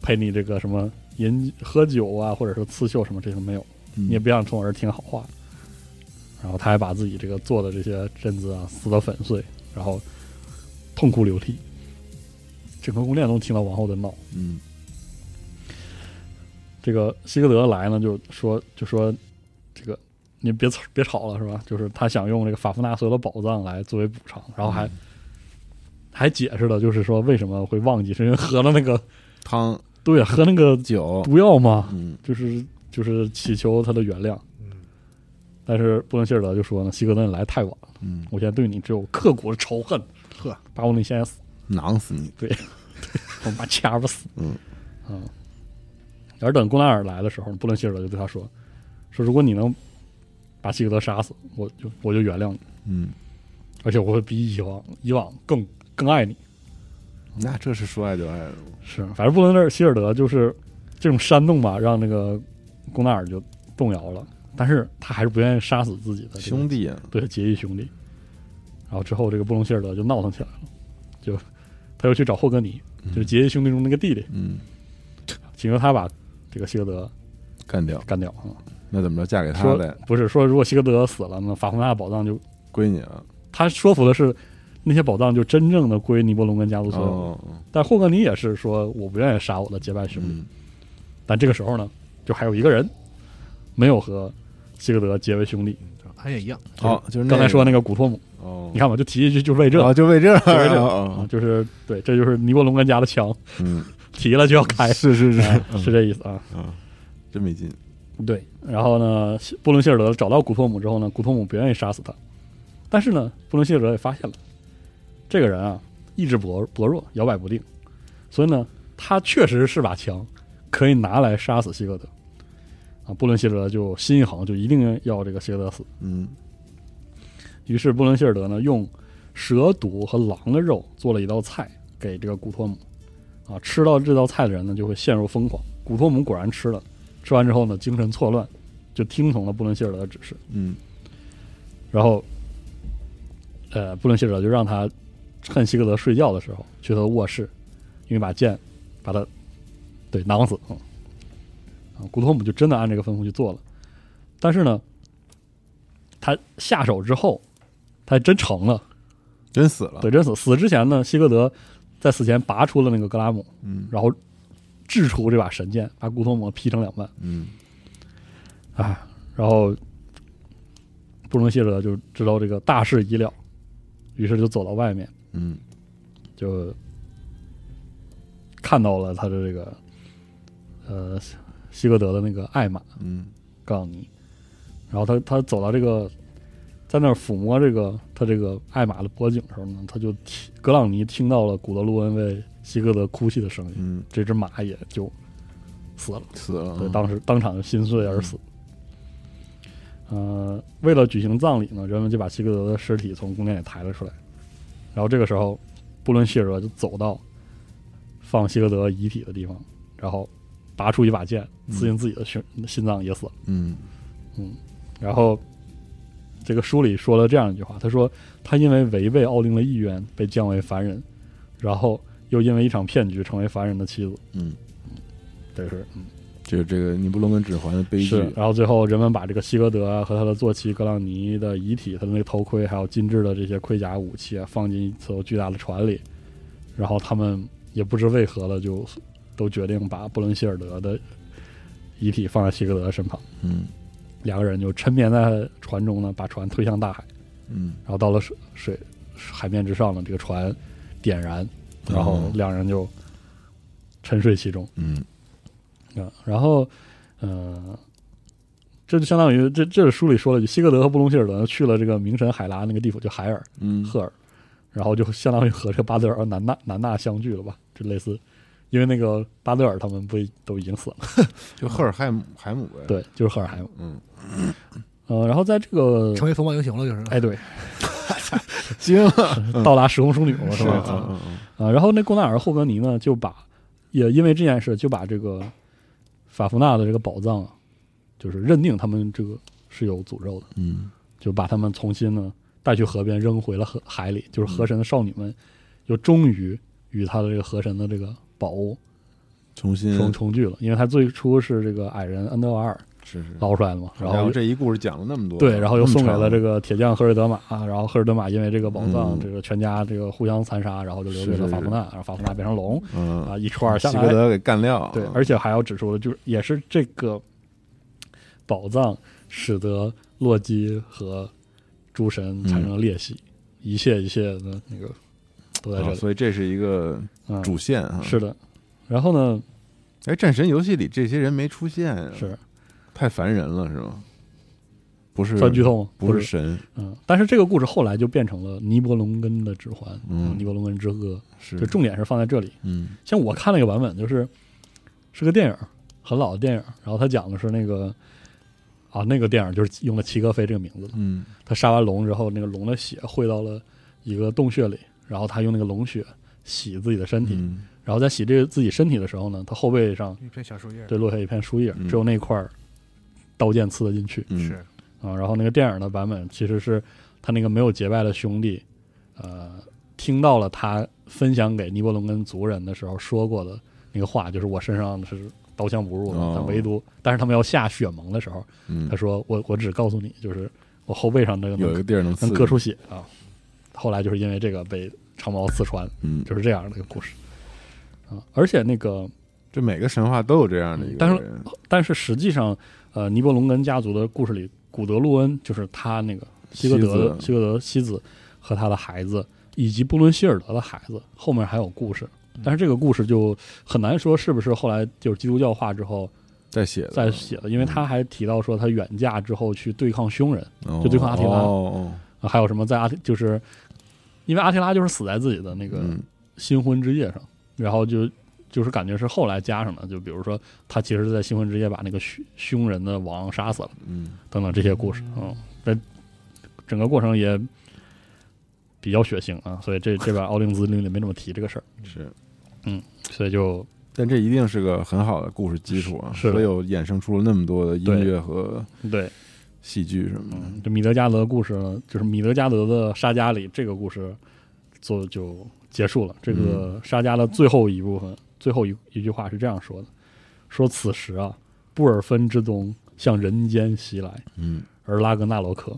陪你这个什么饮喝酒啊，或者是刺绣什么这些都没有。你你也别想从我这儿听好话。然后他还把自己这个做的这些榛子啊撕得粉碎，然后痛哭流涕。整个宫殿都听到王后的闹。嗯这个希格德来呢，就说就说这个你别吵别吵了是吧？就是他想用这个法夫纳所有的宝藏来作为补偿，然后还、还解释了，就是说为什么会忘记，是因为喝了那个汤对喝那个酒，毒药嘛，嗯就是就是祈求他的原谅。嗯，但是布伦希尔德就说呢，希格德你来太晚了，嗯，我现在对你只有刻骨的仇恨，呵，把我你现在死，囊死你，对我把掐不死。嗯嗯。而等贡奈尔来的时候，布伦希尔德就对他说：“说如果你能把希格德杀死，我就我就原谅你，嗯，而且我会比以往以往更更爱你。那这是说爱就爱了，”是，反正布伦希尔德就是这种煽动吧，让那个贡纳尔就动摇了，但是他还是不愿意杀死自己的这个兄弟啊，对结义兄弟。然后之后，这个布隆希尔德就闹腾起来了，就他又去找霍格尼，就是结义兄弟中那个弟弟，嗯，请求他把这个希格德干掉，干掉啊。那怎么着？嫁给他说呗，不是说，如果希格德死了，那法夫纳的宝藏就归你了，他说服的是那些宝藏就真正的归尼伯龙根家族所有。哦，但霍格尼也是说我不愿意杀我的结拜兄弟，嗯。但这个时候呢，就还有一个人没有和希格德结为兄弟。他也一样。哦，就是那刚才说那个古托姆，哦，你看吧，就提一句就为这，哦，就为这就为这就是对，这就是尼伯龙根家的枪，嗯，提了就要开，是是是。哎是这意思啊。啊，真没劲，对，然后呢，布伦希尔德找到古托姆之后呢，古托姆不愿意杀死他，但是呢，布伦希尔德也发现了这个人啊意志薄薄弱，摇摆不定，所以呢，他确实是把枪，可以拿来杀死希格德。啊，布伦希尔德就心一横，就一定要这个希格德死。嗯于是布伦希尔德呢，用蛇肚和狼的肉做了一道菜给这个古托姆。啊，吃到这道菜的人呢，就会陷入疯狂。古托姆果然吃了，吃完之后呢，精神错乱，就听从了布伦希尔德的指示。嗯然后，呃，布伦希尔德就让他趁希格德睡觉的时候去他的卧室，用一把剑把他对囊死。嗯，啊，古托姆就真的按这个吩咐去做了。但是呢，他下手之后，他还真成了，真死了，对，真死。死之前呢，希格德在死前拔出了那个格拉姆，嗯然后掷出这把神剑，把古托姆劈成两半。嗯啊，然后布隆希尔德就知道这个大事已了，于是就走到外面，嗯就看到了他的这个呃希格德的那个艾玛嗯杠尼，然后他他走到这个在那儿抚摸这个他这个艾玛的脖颈的时候呢，他就听格朗尼听到了古德路恩为希格德哭泣的声音，嗯，这只马也就死了。死了，对，当时当场就心碎而死。呃，为了举行葬礼呢，人们就把希格德的尸体从宫殿里抬了出来。然后这个时候，布伦希尔德就走到放希格德遗体的地方，然后拔出一把剑，刺进自己的心心脏，也死了。嗯然后这个书里说了这样一句话，他说他因为违背奥丁的意愿被降为凡人，然后又因为一场骗局成为凡人的妻子。嗯，这是嗯。就是这个尼布龙根指环的悲剧是，，然后最后人们把这个希格德啊和他的坐骑格朗尼的遗体、他的那个头盔，还有精致的这些盔甲武器啊，放进一艘巨大的船里，然后他们也不知为何了，就都决定把布伦希尔德的遗体放在希格德的身旁。嗯两个人就沉眠在船中呢，把船推向大海。嗯然后到了水水海面之上呢，这个船点燃，然后哦两人就沉睡其中。嗯啊，然后，呃，这就相当于这这是书里说了，希格德和布隆希尔德去了这个名神海拉那个地府，就海尔嗯，赫尔，然后就相当于和这个巴德尔、南纳南纳相聚了吧，就类似，因为那个巴德尔他们不都已经死了，就赫尔海姆海姆呗。，对，就是赫尔海姆，嗯，呃，然后在这个，成为风暴英雄了，就是。哎，对，惊了，到达时空枢纽了，是吧？啊，然后那贡纳尔霍格尼呢，就把也因为这件事，就把这个法夫纳的这个宝藏啊，就是认定他们这个是有诅咒的，嗯。就把他们重新呢带去河边扔回了河海里，就是河神的少女们又终于与他的这个河神的这个宝物重新重重聚了，因为他最初是这个矮人恩德瓦尔是是，捞出来的嘛，然后然这一故事讲了那么多，对，然后又送给了这个，铁匠赫尔德玛，然后赫尔德玛因为这个宝藏，嗯。这个全家这个互相残杀，然后就留给了法夫纳，然后法夫纳变成龙嗯。啊，一串儿下来，希格德给干掉，对，而且还要指出的就是也是这个宝藏使得洛基和诸神产生了裂隙，一切一切的那个都在这所以这是一个嗯，主线啊。是的。然后呢，哎，战神游戏里这些人没出现啊，是太烦人了，是吗？不是算剧透吗？不是是。神，嗯，但是这个故事后来就变成了尼伯龙根的指环，嗯。尼伯龙根之歌，是。就重点是放在这里。嗯。像我看了一个版本，就是是个电影，很老的电影，然后他讲的是那个啊，那个电影就是用了齐格飞这个名字的。嗯。他杀完龙之后，那个龙的血汇到了一个洞穴里，然后他用那个龙血洗自己的身体，嗯。然后在洗这个自己身体的时候呢，他后背上一片小树叶，对落下一片树叶，嗯。只有那块儿刀剑刺得进去。嗯。是。啊。然后那个电影的版本其实是他那个没有结拜的兄弟，呃，听到了他分享给尼伯龙跟族人的时候说过的那个话，就是我身上是刀枪不入的，哦。但唯独但是他们要下血盟的时候，嗯。他，说我我只告诉你，就是我后背上这个有一个地儿能能割出血啊。后来就是因为这个被长矛刺穿，嗯，就是这样的一个故事。啊。而且那个，这每个神话都有这样的一个但是人，但是实际上，呃，尼伯龙根家族的故事里，古德路恩就是他那个希格德希格德妻子和他的孩子，以及布伦希尔德的孩子，后面还有故事。但是这个故事就很难说是不是后来就是基督教化之后再写的再写的，因为他还提到说他远嫁之后去对抗凶人，哦就对抗阿提拉哦，啊还有什么在阿提就是因为阿提拉就是死在自己的那个嗯新婚之夜上，然后就就是感觉是后来加上的，就比如说他其实是在新婚之夜把那个凶凶人的王杀死了，嗯。等等这些故事，嗯，那整个过程也比较血腥啊，所以这 这边奥丁兹令里没怎么提这个事儿，是，嗯所以就但这一定是个很好的故事基础啊，是。所以有衍生出了那么多的音乐和对，戏剧什么的，嗯，这米德加德的故事呢，就是米德加德的沙加里这个故事做就结束了。这个沙加的最后一部分，最后一一句话是这样说的：说此时啊，布尔芬之冬向人间袭来，嗯。而拉格纳罗克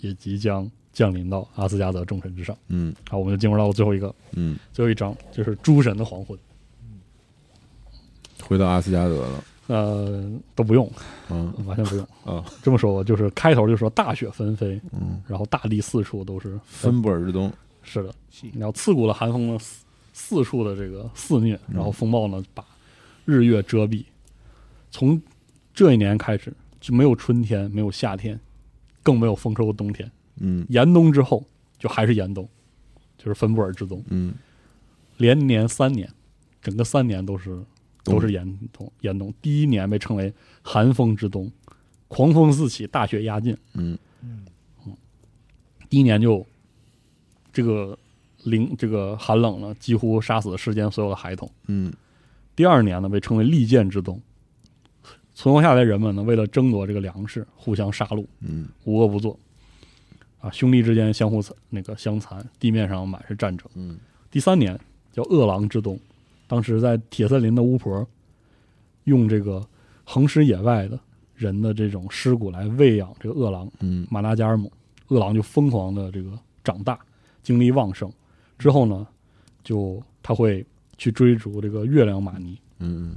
也即将降临到阿斯加德众神之上。嗯。好，我们就进入到了最后一个嗯，最后一章，就是诸神的黄昏。回到阿斯加德了，呃，都不用，嗯。完全不用。啊 这么说吧，就是开头就说大雪纷飞，嗯，然后大地四处都是芬布尔之冬，是的，细然后刺骨的寒风呢，四四处的这个肆虐，然后风暴呢把日月遮蔽。从这一年开始，就没有春天，没有夏天，更没有丰收的冬天。嗯严冬之后，就还是严冬，就是芬布尔之冬，嗯连年三年，整个三年都是都是严冬。严冬第一年被称为寒风之冬，狂风四起，大雪压境。嗯嗯第一年就这个零这个寒冷呢，几乎杀死了世间所有的孩童。嗯第二年呢，被称为利剑之冬，存活下来的人们呢，为了争夺这个粮食，互相杀戮，嗯无恶不作，啊，兄弟之间相互残那个相残，地面上满是战争。嗯第三年叫饿狼之冬，当时在铁森林的巫婆用这个横尸野外的人的这种尸骨来喂养这个饿狼，嗯马达加尔姆，饿狼就疯狂的这个长大，精力旺盛。之后呢，就他会去追逐这个月亮玛尼。嗯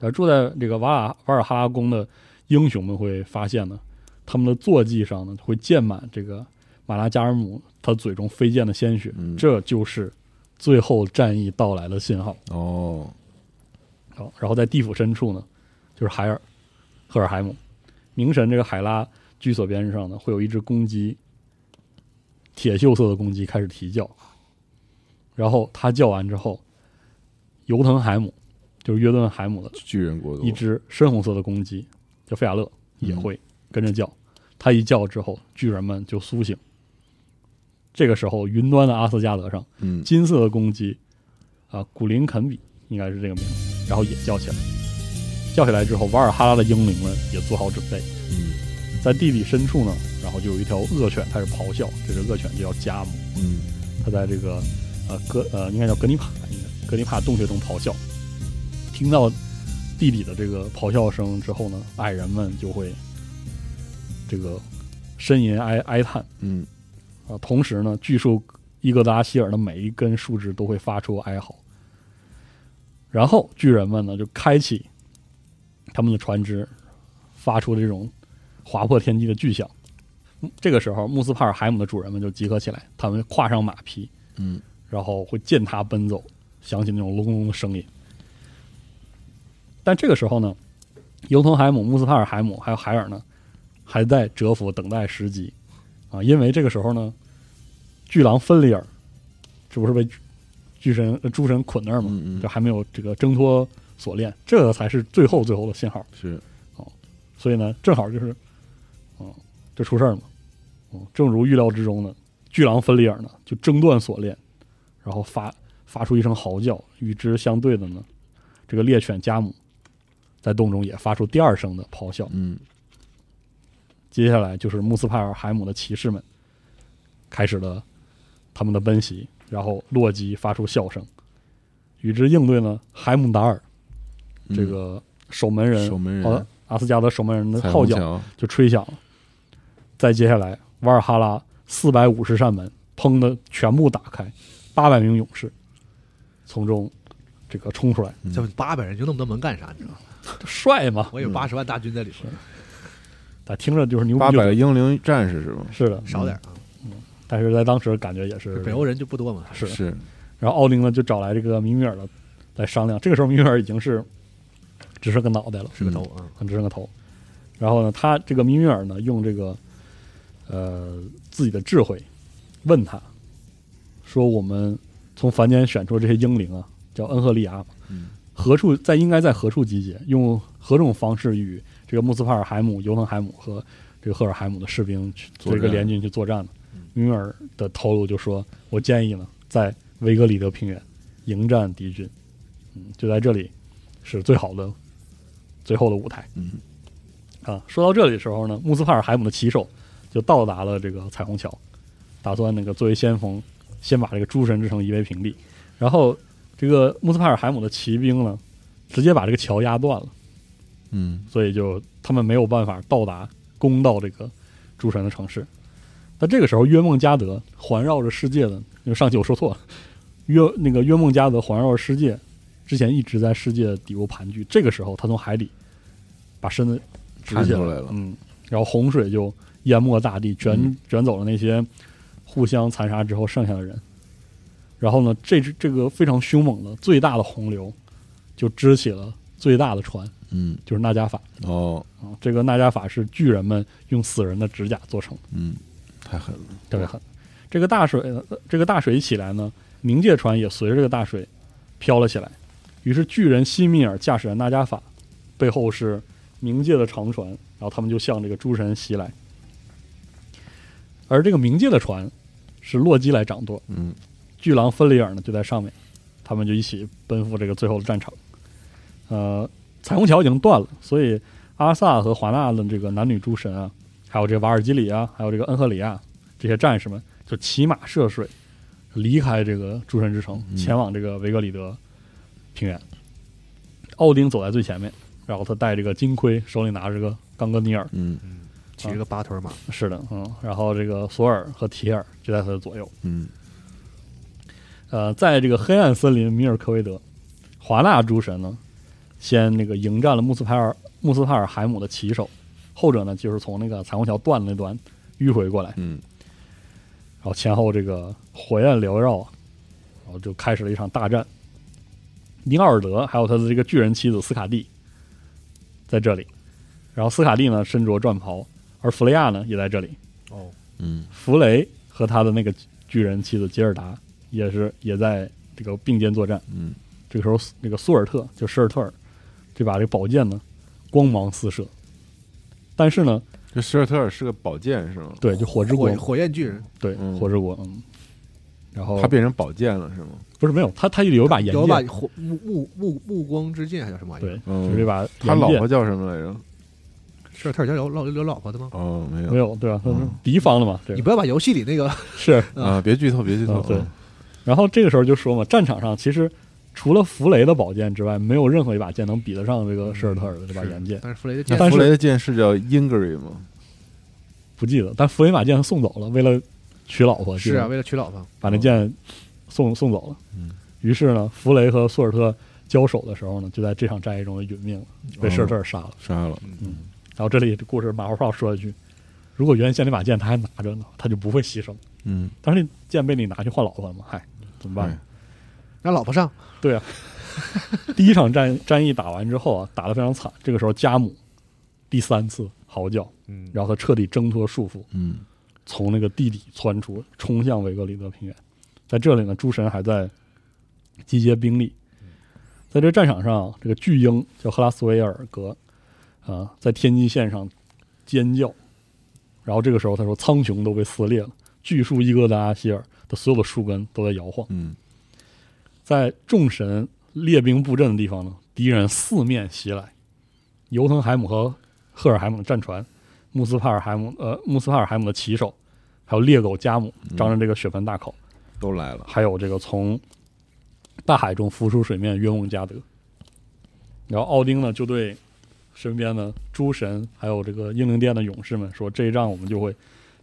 而住在这个瓦尔瓦尔哈拉宫的英雄们会发现呢，他们的坐骑上呢会溅满这个马拉加尔姆他嘴中飞溅的鲜血，嗯。这就是最后战役到来的信号。哦，好，然后在地府深处呢，就是海尔赫尔海姆。冥神这个海拉居所边上呢，会有一只公鸡，铁锈色的公鸡开始啼叫，然后他叫完之后，尤腾海姆就是约顿海姆的巨人国度。一只深红色的公鸡叫费亚勒也会跟着叫，他一叫之后，巨人们就苏醒。这个时候，云端的阿斯加德上，嗯。金色的公鸡啊，古林肯比应该是这个名字，然后也叫起来。叫起来之后，瓦尔哈拉的英灵们也做好准备，嗯。在地底深处呢，然后就有一条恶犬开始咆哮，这只恶犬就叫加姆，嗯。它在这个呃格呃应该叫格尼帕，应该格尼帕洞穴中咆哮。听到地底的这个咆哮声之后呢，矮人们就会这个呻吟哀哀叹嗯啊，同时呢，巨树伊格达希尔的每一根树枝都会发出哀嚎。然后巨人们呢就开启他们的船只，发出这种划破天际的巨响。嗯这个时候，穆斯帕尔海姆的主人们就集合起来，他们跨上马匹，嗯然后会践踏奔走，响起那种隆隆的声音。但这个时候呢，尤腾海姆、穆斯帕尔海姆还有海尔呢，还在蛰伏等待时机啊，因为这个时候呢，巨狼芬里尔这不是被巨巨神、呃诸神捆那儿吗？嗯嗯这还没有这个挣脱锁链，这个才是最后最后的信号。是哦所以呢，正好就是，嗯，就出事儿了。嗯，正如预料之中的，巨狼芬里尔呢就挣断锁链，然后发发出一声嚎叫，与之相对的呢，这个猎犬加姆在洞中也发出第二声的咆哮。嗯接下来就是穆斯帕尔海姆的骑士们开始了他们的奔袭，然后洛基发出笑声，与之应对呢，海姆达尔嗯这个守门人，守门人呃阿斯加德守门人的号角就吹响了。再接下来，瓦尔哈拉四百五十扇门砰的全部打开，八百名勇士从中这个冲出来，嗯这八百人就那么多门干啥？你知道吗？帅嘛？我有八十万大军在里边，但听着就是牛逼八百个英灵战士是吧？是的，少点儿嗯。但是在当时感觉也是北欧人就不多嘛，是是然后奥丁呢就找来这个米米尔了来商量。这个时候米米尔已经是只剩个脑袋了，是个头啊。只剩个头。然后呢，他这个米米尔呢用这个呃自己的智慧问他说：“我们从凡间选出这些英灵啊，叫恩赫利亚嘛，嗯何处在应该在何处集结？用何种方式与这个穆斯帕尔海姆、尤腾海姆和这个赫尔海姆的士兵去作战这个联军去作战呢？”米米尔的透露就说：“我建议呢，在维格里德平原迎战敌军，嗯，就在这里是最好的最后的舞台。”嗯啊，说到这里的时候呢，穆斯帕尔海姆的骑手就到达了这个彩虹桥，打算那个作为先锋，先把这个诸神之城夷为平地。然后这个穆斯帕尔海姆的骑兵呢，直接把这个桥压断了，嗯所以就他们没有办法到达攻到这个诸神的城市。那这个时候，约梦加德环绕着世界的，因为上期我说错了，约那个约梦加德环绕着世界，之前一直在世界底部盘踞。这个时候，他从海底把身子直起来了嗯，然后洪水就淹没大地，卷、嗯卷走了那些互相残杀之后剩下的人。然后呢，这只这个非常凶猛的最大的洪流，就支起了最大的船，嗯就是纳加法。哦啊，这个纳加法是巨人们用死人的指甲做成的，嗯，太狠了。特别狠。这个大水，呃这个大水一起来呢，冥界船也随着这个大水飘了起来。于是巨人西米尔驾驶着纳加法，背后是冥界的长船，然后他们就向这个诸神袭来。而这个冥界的船是洛基来掌舵，嗯。巨狼芬里尔呢就在上面，他们就一起奔赴这个最后的战场。呃，彩虹桥已经断了，所以阿萨和华纳的这个男女诸神啊，还有这个瓦尔基里啊，还有这个恩赫里亚这些战士们，就骑马涉水，离开这个诸神之城，嗯。前往这个维格里德平原。奥丁走在最前面，然后他戴这个金盔，手里拿着个冈格尼尔，嗯骑着个八腿马，是的，嗯，然后这个索尔和提尔就在他的左右。嗯呃，在这个黑暗森林米尔科维德，华纳诸神呢，先那个迎战了穆斯派尔穆斯帕尔海姆的骑手，后者呢就是从那个彩虹桥断的那端迂回过来，嗯然后前后这个火焰缭绕，然后就开始了一场大战。尼奥尔德还有他的这个巨人妻子斯卡蒂在这里，然后斯卡蒂呢身着战袍，而弗雷亚呢也在这里。哦，嗯弗雷和他的那个巨人妻子吉尔达也是也在这个并肩作战。嗯这个时候，那个苏尔特就施尔特尔这把这宝剑呢，光芒四射。但是呢，这施尔特尔是个宝剑是吗？对，就火之国火，火焰巨人对，嗯火之国，嗯。然后他变成宝剑了是吗？不是没有，他他有一把岩有一把剑，火目目目目光之剑，还叫什么玩意儿？对，嗯就是这把他老婆叫什么来着？是特尔家有老有老婆的吗？哦，没有没有对吧？敌方的嘛，对你，不要把游戏里那个 是。啊，别剧透，别剧透啊。对然后这个时候就说嘛，战场上其实除了弗雷的宝剑之外，没有任何一把剑能比得上这个施尔特尔的这把岩剑。但是弗雷的剑但是弗雷的剑是叫 Ingrid 吗？不记得，但弗雷把剑送走了，为了娶老婆，是啊，为了娶老婆，把那剑送送走了。嗯于是呢，弗雷和苏尔特交手的时候呢，就在这场战役中殒命了，被施尔特尔杀了。杀了。然后这里这故事马后炮说一句：如果原先那把剑他还拿着呢，他就不会牺牲。嗯，但是那剑被你拿去换老婆了嘛，嗨，怎么办让老婆上，对啊，第一场战战役打完之后啊，打得非常惨。这个时候，家母第三次嚎叫，嗯，然后他彻底挣脱束缚，嗯从那个地底窜出，冲向维格里德平原。在这里呢，诸神还在集结兵力。在这战场上，这个巨鹰叫赫拉斯维尔格啊，在天际线上尖叫。然后这个时候，他说苍穹都被撕裂了，巨树伊戈达阿希尔的所有的树根都在摇晃。嗯在众神列兵布阵的地方呢，敌人四面袭来，尤腾海姆和赫尔海姆的战船，穆斯帕尔海姆呃穆斯帕尔海姆的骑手，还有猎狗加姆张着这个血盆大口，都来了。还有这个从大海中浮出水面约梦加德。然后奥丁呢就对身边的诸神还有这个英灵殿的勇士们说：“这一仗我们就会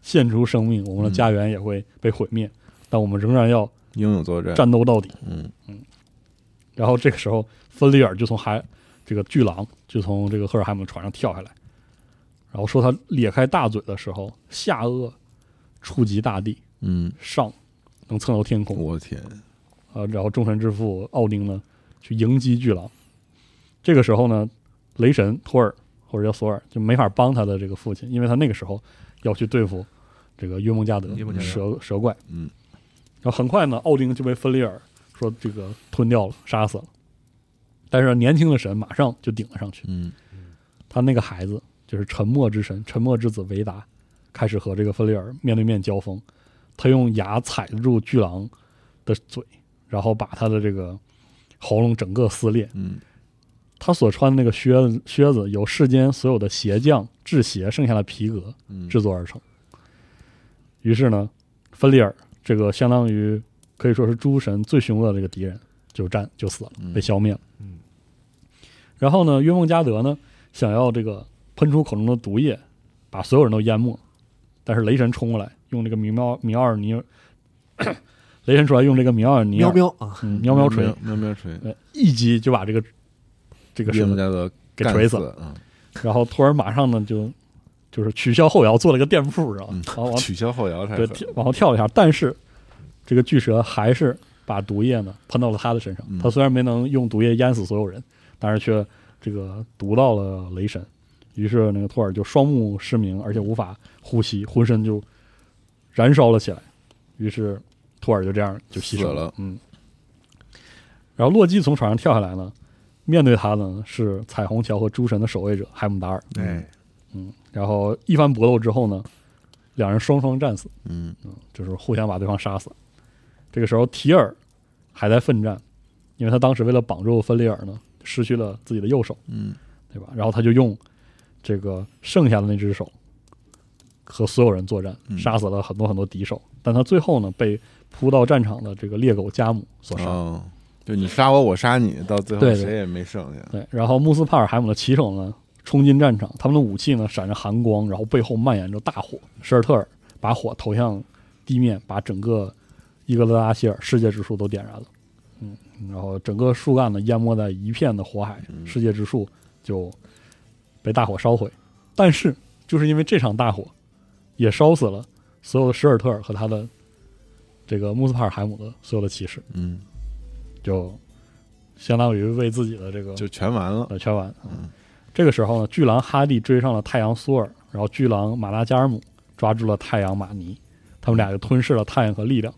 献出生命，我们的家园也会被毁灭，但我们仍然要英勇作战。战斗到底。”嗯嗯然后这个时候，芬利尔就从海这个巨狼就从这个赫尔海姆的船上跳下来，然后说他咧开大嘴的时候，下颚触及大地，嗯，上能蹭到天空。我天，啊，然后众神之父奥丁呢去迎击巨狼。这个时候呢，雷神托尔或者叫索尔就没法帮他的这个父亲，因为他那个时候要去对付这个约梦加德蛇蛇怪。嗯，然后很快呢，奥丁就被芬利尔说这个吞掉了，杀死了。但是年轻的神马上就顶了上去，嗯他那个孩子就是沉默之神、沉默之子维达，开始和这个芬利尔面对面交锋。他用牙踩住巨狼的嘴，然后把他的这个喉咙整个撕裂。嗯他所穿的那个靴子，靴子由世间所有的鞋匠制鞋剩下的皮革嗯，制作而成。于是呢，芬利尔这个相当于可以说是诸神最凶恶的这个敌人就战就死了，嗯。被消灭了。嗯。然后呢，约梦加德呢想要这个喷出口中的毒液，把所有人都淹没，但是雷神冲过来，用这个米奥米奥尔尼尔，雷神出来用这个米奥尔尼尔喵喵啊，嗯喵喵锤，喵喵锤，呃一击就把这个这个什么叫做给锤死了！然后托尔马上呢就就是取消后摇，做了个垫步？然后往取消后摇往后跳了一下，但是这个巨蛇还是把毒液呢喷到了他的身上。嗯他虽然没能用毒液淹死所有人，但是却这个毒到了雷神。于是那个托尔就双目失明，而且无法呼吸，浑身就燃烧了起来。于是托尔就这样就牺牲了嗯。然后洛基从床上跳下来呢，面对他呢是彩虹桥和诸神的守卫者海姆达尔。哎，嗯，然后一番搏斗之后呢，两人双双战死，嗯就是互相把对方杀死。这个时候，提尔还在奋战，因为他当时为了绑住芬利尔呢，失去了自己的右手，嗯对吧？然后他就用这个剩下的那只手和所有人作战，嗯杀死了很多很多敌手。但他最后呢，被扑到战场的这个猎狗加姆所杀。哦，就你杀我，我杀你，到最后谁也没剩下。对，然后穆斯帕尔海姆的骑手呢，冲进战场，他们的武器呢闪着寒光，然后背后蔓延着大火。施尔特尔把火投向地面，把整个伊格勒达希尔世界之树都点燃了，嗯，然后整个树干呢淹没在一片的火海，世界之树就被大火烧毁。但是就是因为这场大火，也烧死了所有的史尔特尔和他的这个穆斯帕尔海姆的所有的骑士，嗯，就相当于为自己的这个就全完了，呃，全完。嗯，这个时候呢，巨狼哈蒂追上了太阳苏尔，然后巨狼马拉加尔姆抓住了太阳马尼，他们俩就吞噬了太阳和力量。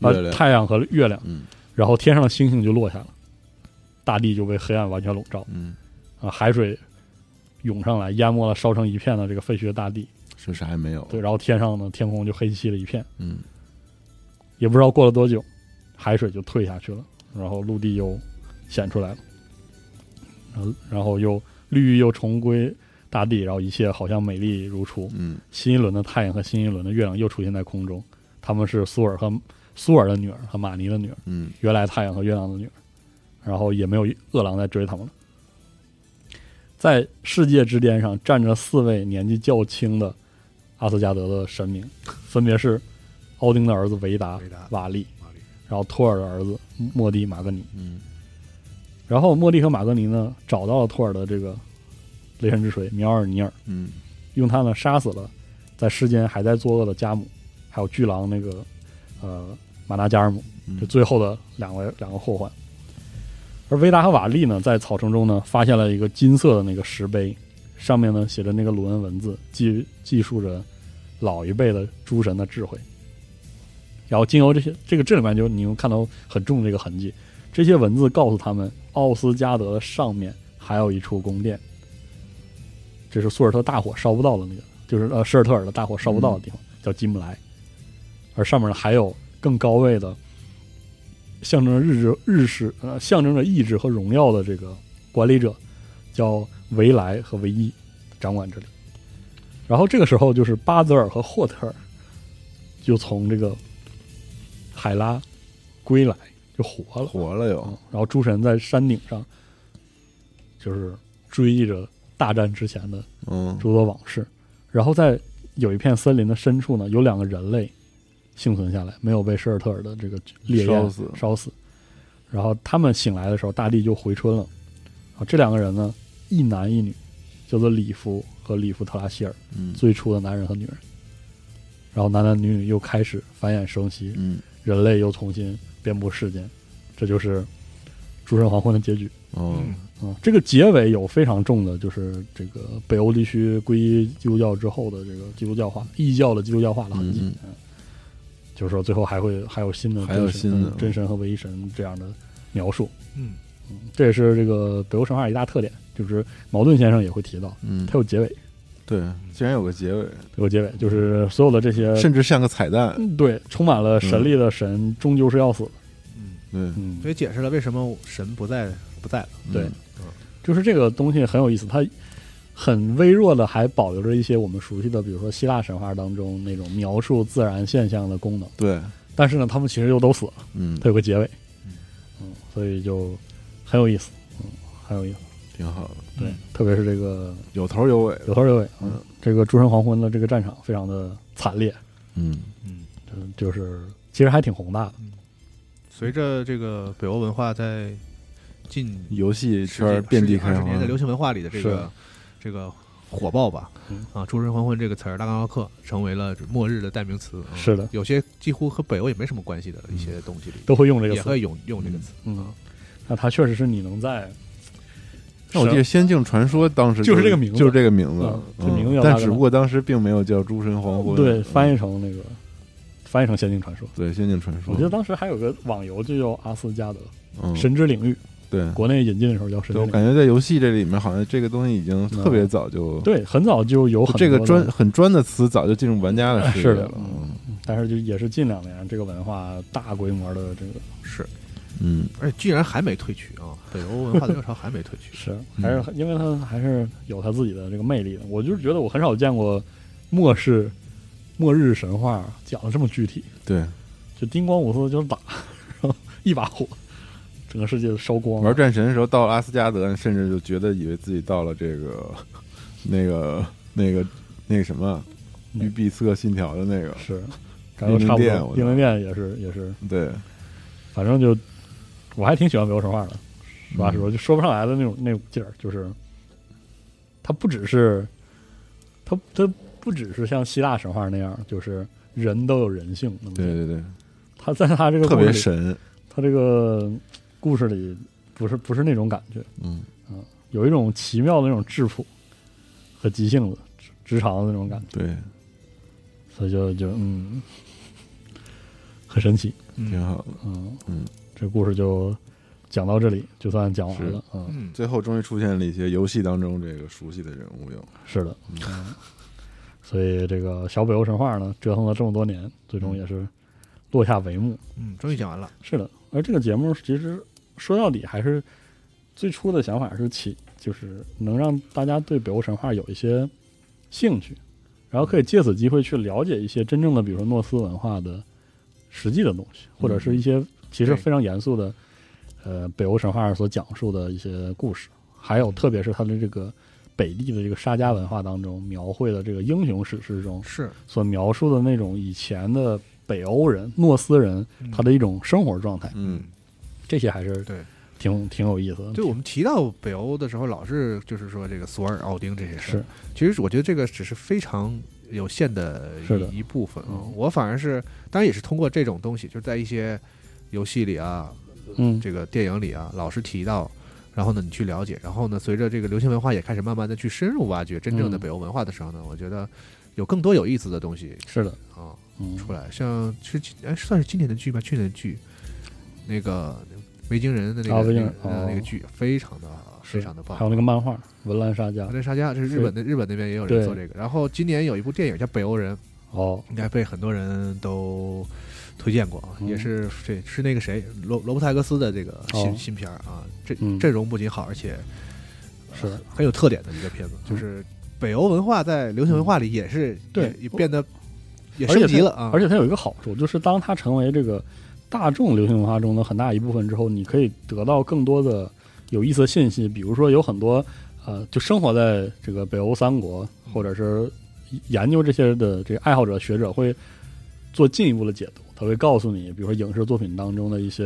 呃，太阳和月亮，嗯，然后天上的星星就落下了，大地就被黑暗完全笼罩，嗯，啊，海水涌上来，淹没了烧成一片的这个废墟的大地，是啥也没有，对，然后天上的天空就黑漆漆的一片，嗯，也不知道过了多久，海水就退下去了，然后陆地又显出来了，然后然后又绿意又重归大地，然后一切好像美丽如初，嗯，新一轮的太阳和新一轮的月亮又出现在空中，他们是苏尔和。苏尔的女儿和玛尼的女儿，嗯，原来太阳和月亮的女儿，然后也没有饿狼在追他们了。在世界之巅上站着四位年纪较轻的阿斯加德的神明，分别是奥丁的儿子维达、瓦利，然后托尔的儿子莫蒂、马格尼。嗯，然后莫蒂和马格尼呢，找到了托尔的这个雷神之锤苗尔尼尔，嗯，用它呢杀死了在世间还在作恶的加姆，还有巨狼那个呃。马达加尔姆，这最后的两位两个祸患。而维达和瓦利呢，在草丛中呢，发现了一个金色的那个石碑，上面呢写着那个鲁恩文字，记记述着老一辈的诸神的智慧。然后经由这些，这个这里面就你能看到很重这个痕迹。这些文字告诉他们，奥斯加德上面还有一处宫殿，这是苏尔特大火烧不到的那个，就是呃施尔特尔的大火烧不到的地方，叫吉姆莱。而上面呢还有。更高位的，象征着日志日式呃，象征着意志和荣耀的这个管理者，叫维莱和维伊，掌管这里。然后这个时候，就是巴泽尔和霍特尔就从这个海拉归来，就活了，活了又。然后诸神在山顶上，就是追忆着大战之前的诸多往事。然后在有一片森林的深处呢，有两个人类。幸存下来，没有被舍尔特尔的这个烈焰烧死。烧死。然后他们醒来的时候，大地就回春了。啊，这两个人呢，一男一女，叫做里夫和里夫特拉希尔，最初的男人和女人。然后男男女女又开始繁衍生息，嗯，人类又重新遍布世间。这就是诸神黄昏的结局。嗯，啊，这个结尾有非常重的，就是这个北欧地区皈依基督教之后的这个基督教化、异教的基督教化的痕迹。嗯。就是说，最后还会还有新的，还有新的真神和唯一神这样的描述。嗯嗯，这也是这个北欧神话一大特点，就是矛盾先生也会提到，嗯，它有结尾。对，竟然有个结尾，有个结尾，就是所有的这些，甚至像个彩蛋。对，充满了神力的神，终究是要死的。嗯，对，所以解释了为什么神不在不在了。对，就是这个东西很有意思，它。很微弱的，还保留着一些我们熟悉的，比如说希腊神话当中那种描述自然现象的功能。对，但是呢，他们其实又都死了。嗯，它有个结尾。嗯，所以就很有意思。嗯，很有意思，挺好的。对，特别是这个有头有尾，有头有尾。嗯，这个诸神黄昏的这个战场非常的惨烈。嗯嗯，就是其实还挺宏大的。随着这个北欧文化在进游戏圈遍地开花，年在流行文化里的这个。这个火爆吧，啊，“诸神黄昏”这个词儿，大冈奥克成为了末日的代名词。是的，有些几乎和北欧也没什么关系的一些东西里，都会用这个，也会用用这个词。嗯，那它确实是你能在。那我记得《仙境传说》当时就是这个名字，就是这个名字，这名字，但只不过当时并没有叫“诸神黄昏”，对，翻译成那个，翻译成《仙境传说》。对，《仙境传说》。我记得当时还有个网游就叫《阿斯加德》，神之领域。对，国内引进的时候叫神之。我感觉在游戏这里面，好像这个东西已经特别早就对，很早就有这个专很专的词，早就进入玩家的世界了。嗯，但是就也是近两年这个文化大规模的这个是，嗯，而且居然还没退去啊！北欧文化的热潮还没退去，是还是因为它还是有它自己的这个魅力的。我就是觉得我很少见过末世末日神话讲的这么具体。对，就叮咣五四就是打，然后一把火。整个世界都烧光。玩战神的时候，到阿斯加德，甚至就觉得以为自己到了这个、那个、那个、那个什么《绿碧色信条》的那个。是，感觉差不多。英灵殿也是也是，对，反正就我还挺喜欢北欧神话的，实话实嗯。说，就说不上来的那种那种劲儿，就是它不只是它它不只是像希腊神话那样，就是人都有人性对对对，他在他这个特别神，他这个故事里不是不是那种感觉，嗯，有一种奇妙的那种质朴和急性子、直直肠的那种感觉，对，所以就就嗯，很神奇，挺好的。嗯。嗯，这故事就讲到这里，就算讲完了，嗯，嗯，最后终于出现了一些游戏当中这个熟悉的人物，有是的，嗯，所以这个小北欧神话呢，折腾了这么多年，最终也是落下帷幕。嗯，终于讲完了。是的，而这个节目其实说到底还是最初的想法是起，就是能让大家对北欧神话有一些兴趣，然后可以借此机会去了解一些真正的，比如说诺斯文化的实际的东西，或者是一些其实非常严肃的，呃，北欧神话所讲述的一些故事，还有特别是他的这个北地的这个沙迦文化当中描绘的这个英雄史诗中是，所描述的那种以前的北欧人、诺斯人嗯。他的一种生活状态，嗯，这些还是对。挺挺有意思的。对我们提到北欧的时候，老是就是说这个索尔、奥丁这些事。其实我觉得这个只是非常有限的是的一一部分啊嗯。我反而是，当然也是通过这种东西，就是在一些游戏里啊，嗯，这个电影里啊，老是提到，然后呢，你去了解，然后呢，随着这个流行文化也开始慢慢的去深入挖掘真正的嗯。北欧文化的时候呢，我觉得有更多有意思的东西是的，啊嗯，出来。像是哎算是今年的剧吧，去年的剧，那个维京人的那个、那个剧非常的非常的棒。还有那个漫画《文兰沙加《文兰》沙加》，这是日本的，日本那边也有人做这个。然后今年有一部电影叫《北欧人》，哦，应该被很多人都推荐过啊，嗯。也是对，是那个谁罗罗伯泰格斯的这个新、哦。新片儿啊，阵嗯。阵容不仅好，而且是。的，很有特点的一个片子，就是北欧文化在流行文化里也是、嗯。对。也也变得升级了啊，而且它有一个好处，就是当它成为这个大众流行文化中的很大一部分之后，你可以得到更多的有意思的信息。比如说，有很多呃，就生活在这个北欧三国，或者是研究这些的这个爱好者学者会做进一步的解读，他会告诉你，比如说影视作品当中的一些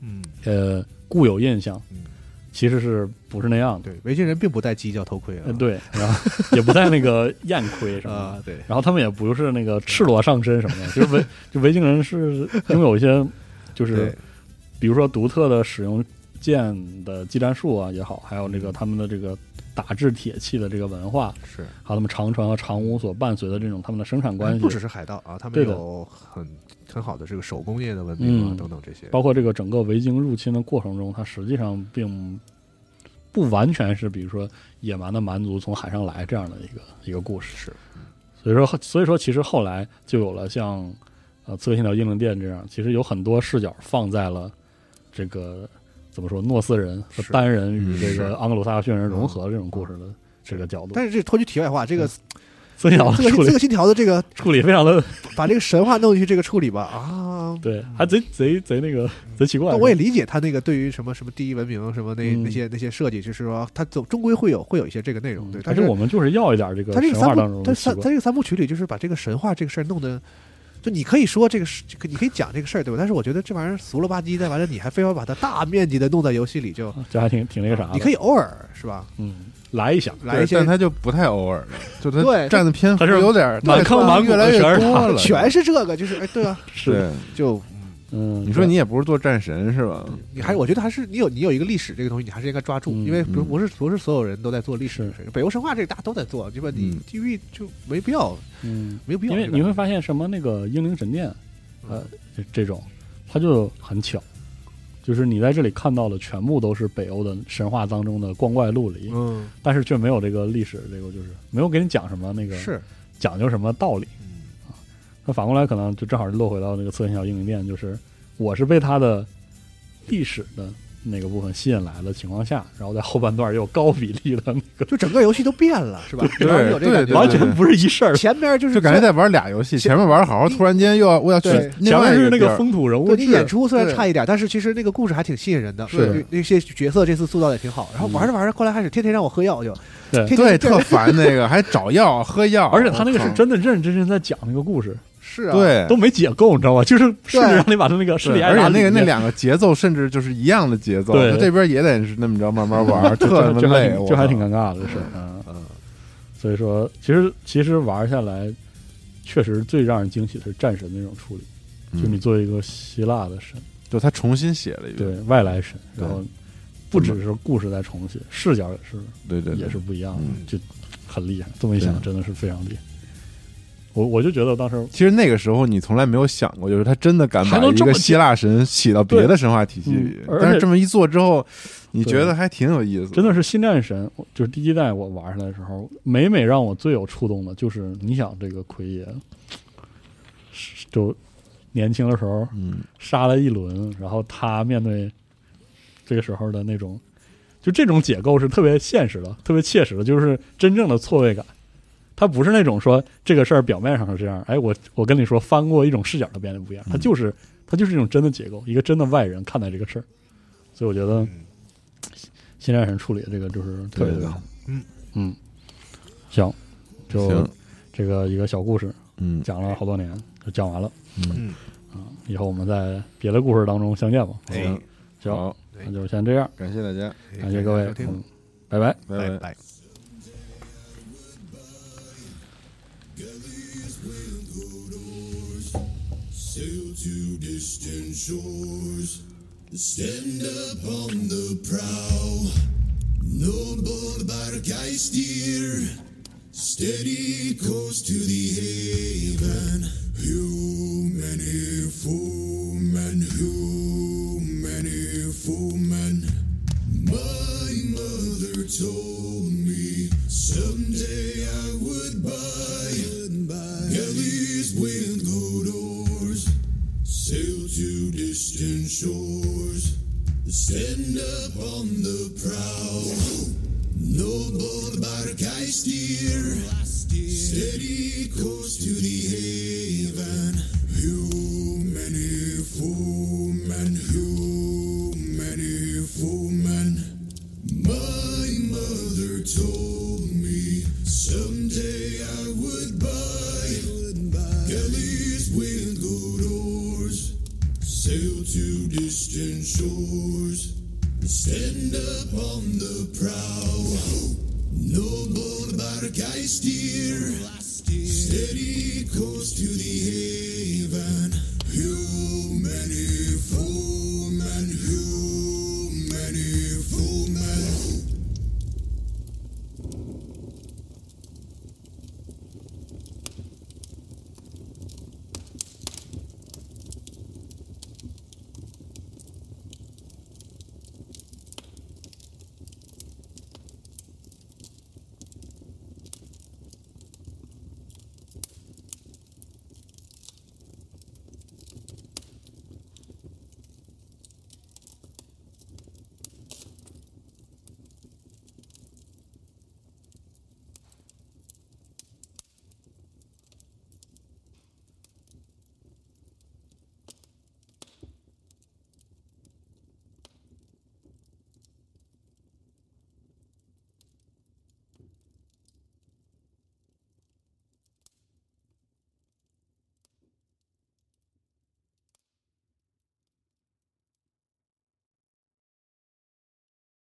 嗯呃固有印象，嗯，其实是不是那样的。对，维京人并不戴犄角头盔啊，呃，对，然后也不戴那个艳盔什么的，啊，对，然后他们也不是那个赤裸上身什么的，就是维就维京人是 拥有一些，就是比如说独特的使用剑的技战术啊也好，还有那个他们的这个打制铁器的这个文化，是。还有他们长船和长屋所伴随的这种他们的生产关系，不只是海盗啊，他们有很很好的这个手工业的文明啊，嗯等等这些。包括这个整个维京入侵的过程中，它实际上并不完全是比如说野蛮的蛮族从海上来这样的一个一个故事。是，所以说，所以说，其实后来就有了像呃《刺客信条：英灵殿》这样，其实有很多视角放在了这个怎么说诺斯人和是丹人与嗯这个盎格鲁撒克逊人融合的这种故事的这个角度。但是这脱去题外话，这个刺客信条这个这个信条的这个 处理非常的 把这个神话弄进去这个处理吧啊，对，还贼贼贼那个贼奇怪。但我也理解他那个对于什么什么第一文明什么那嗯那些那些设计，就是说他总终归会有会有一些这个内容，对，但是我们就是要一点这个他这个三神话当部他。三他这个三部曲里，就是把这个神话这个事儿弄得。就你可以说这个事，你可以讲这个事儿，对吧？但是我觉得这玩意儿俗了吧唧的，完了你还非要把它大面积的弄在游戏里，就这还挺挺那个啥的。你可以偶尔是吧？嗯来一下，来一下但他就不太偶尔了，就他对占的篇幅有点满坑满谷越来越全是他多了，全是这个，就是哎，对啊，是。就嗯，你说你也不是做战神是吧？你还我觉得还是你有你有一个历史这个东西，你还是应该抓住，嗯因为不嗯不是不是所有人都在做历史的事情。北欧神话这个大家都在做，对吧？你嗯地狱就没必要，嗯，没有必要。因为你会发现什么那个英灵神殿，呃，这这种，它就很巧，就是你在这里看到的全部都是北欧的神话当中的光怪陆离，嗯但是却没有这个历史，这个就是没有给你讲什么那个是讲究什么道理。嗯那反过来可能就正好落回到那个刺客信条英灵殿，就是我是被他的历史的那个部分吸引来的情况下，然后在后半段又高比例的那个，就整个游戏都变了，是吧？对完全不是一事儿。前边就是就感觉在玩俩游戏，前面玩好好，突然间又要我要去前面是那个风土人物对，你演出虽然差一点，但是其实那个故事还挺吸引人的。是对那些角色这次塑造的也挺好。然后玩着玩着，后来开始天天让我喝药，就对对特烦那个，还找药喝药，而且他那个是真的认认真真在讲那个故事，是啊，对，都没解构，你知道吧？就是甚至让你把他那个身体挨而且那个那两个节奏甚至就是一样的节奏，对。他这边也得是那么着慢慢玩，就特他妈就还累，挺就还挺尴尬的，这是嗯。嗯所以说，其实其实玩下来，确实最让人惊喜的是战神那种处理，嗯。就你作为一个希腊的神，就他重新写了一个，对外来神，然后不只是故事在重写，视角也是对对，对。也是不一样的嗯，就很厉害。这么一想，真的是非常厉害。我我就觉得当时其实那个时候你从来没有想过，就是他真的敢把一个希腊神起到别的神话体系里嗯，但是这么一做之后，你觉得还挺有意思，真的是新战神，就是第一代我玩上来的时候，每每让我最有触动的就是，你想这个奎爷，就年轻的时候嗯杀了一轮，然后他面对这个时候的那种，就这种解构是特别现实的，特别切实的，就是真正的错位感。他不是那种说这个事儿表面上是这样，哎，我我跟你说翻过一种视角的变得不一样，他就是他就是一种真的结构，一个真的外人看待这个事儿，所以我觉得嗯。新战神处理的这个就是特别特别好。嗯。嗯，行，就这个一个小故事嗯。讲了好多年，就讲完了。嗯，啊。以后我们在别的故事当中相见吧。哎。行，行，那就先这样，感谢大家，感谢各位嗯，拜拜。拜拜 shores, stand upon the prow. No bold bark I steer, steady course to the haven. Human foeman, human foeman. My mother told me someday steer,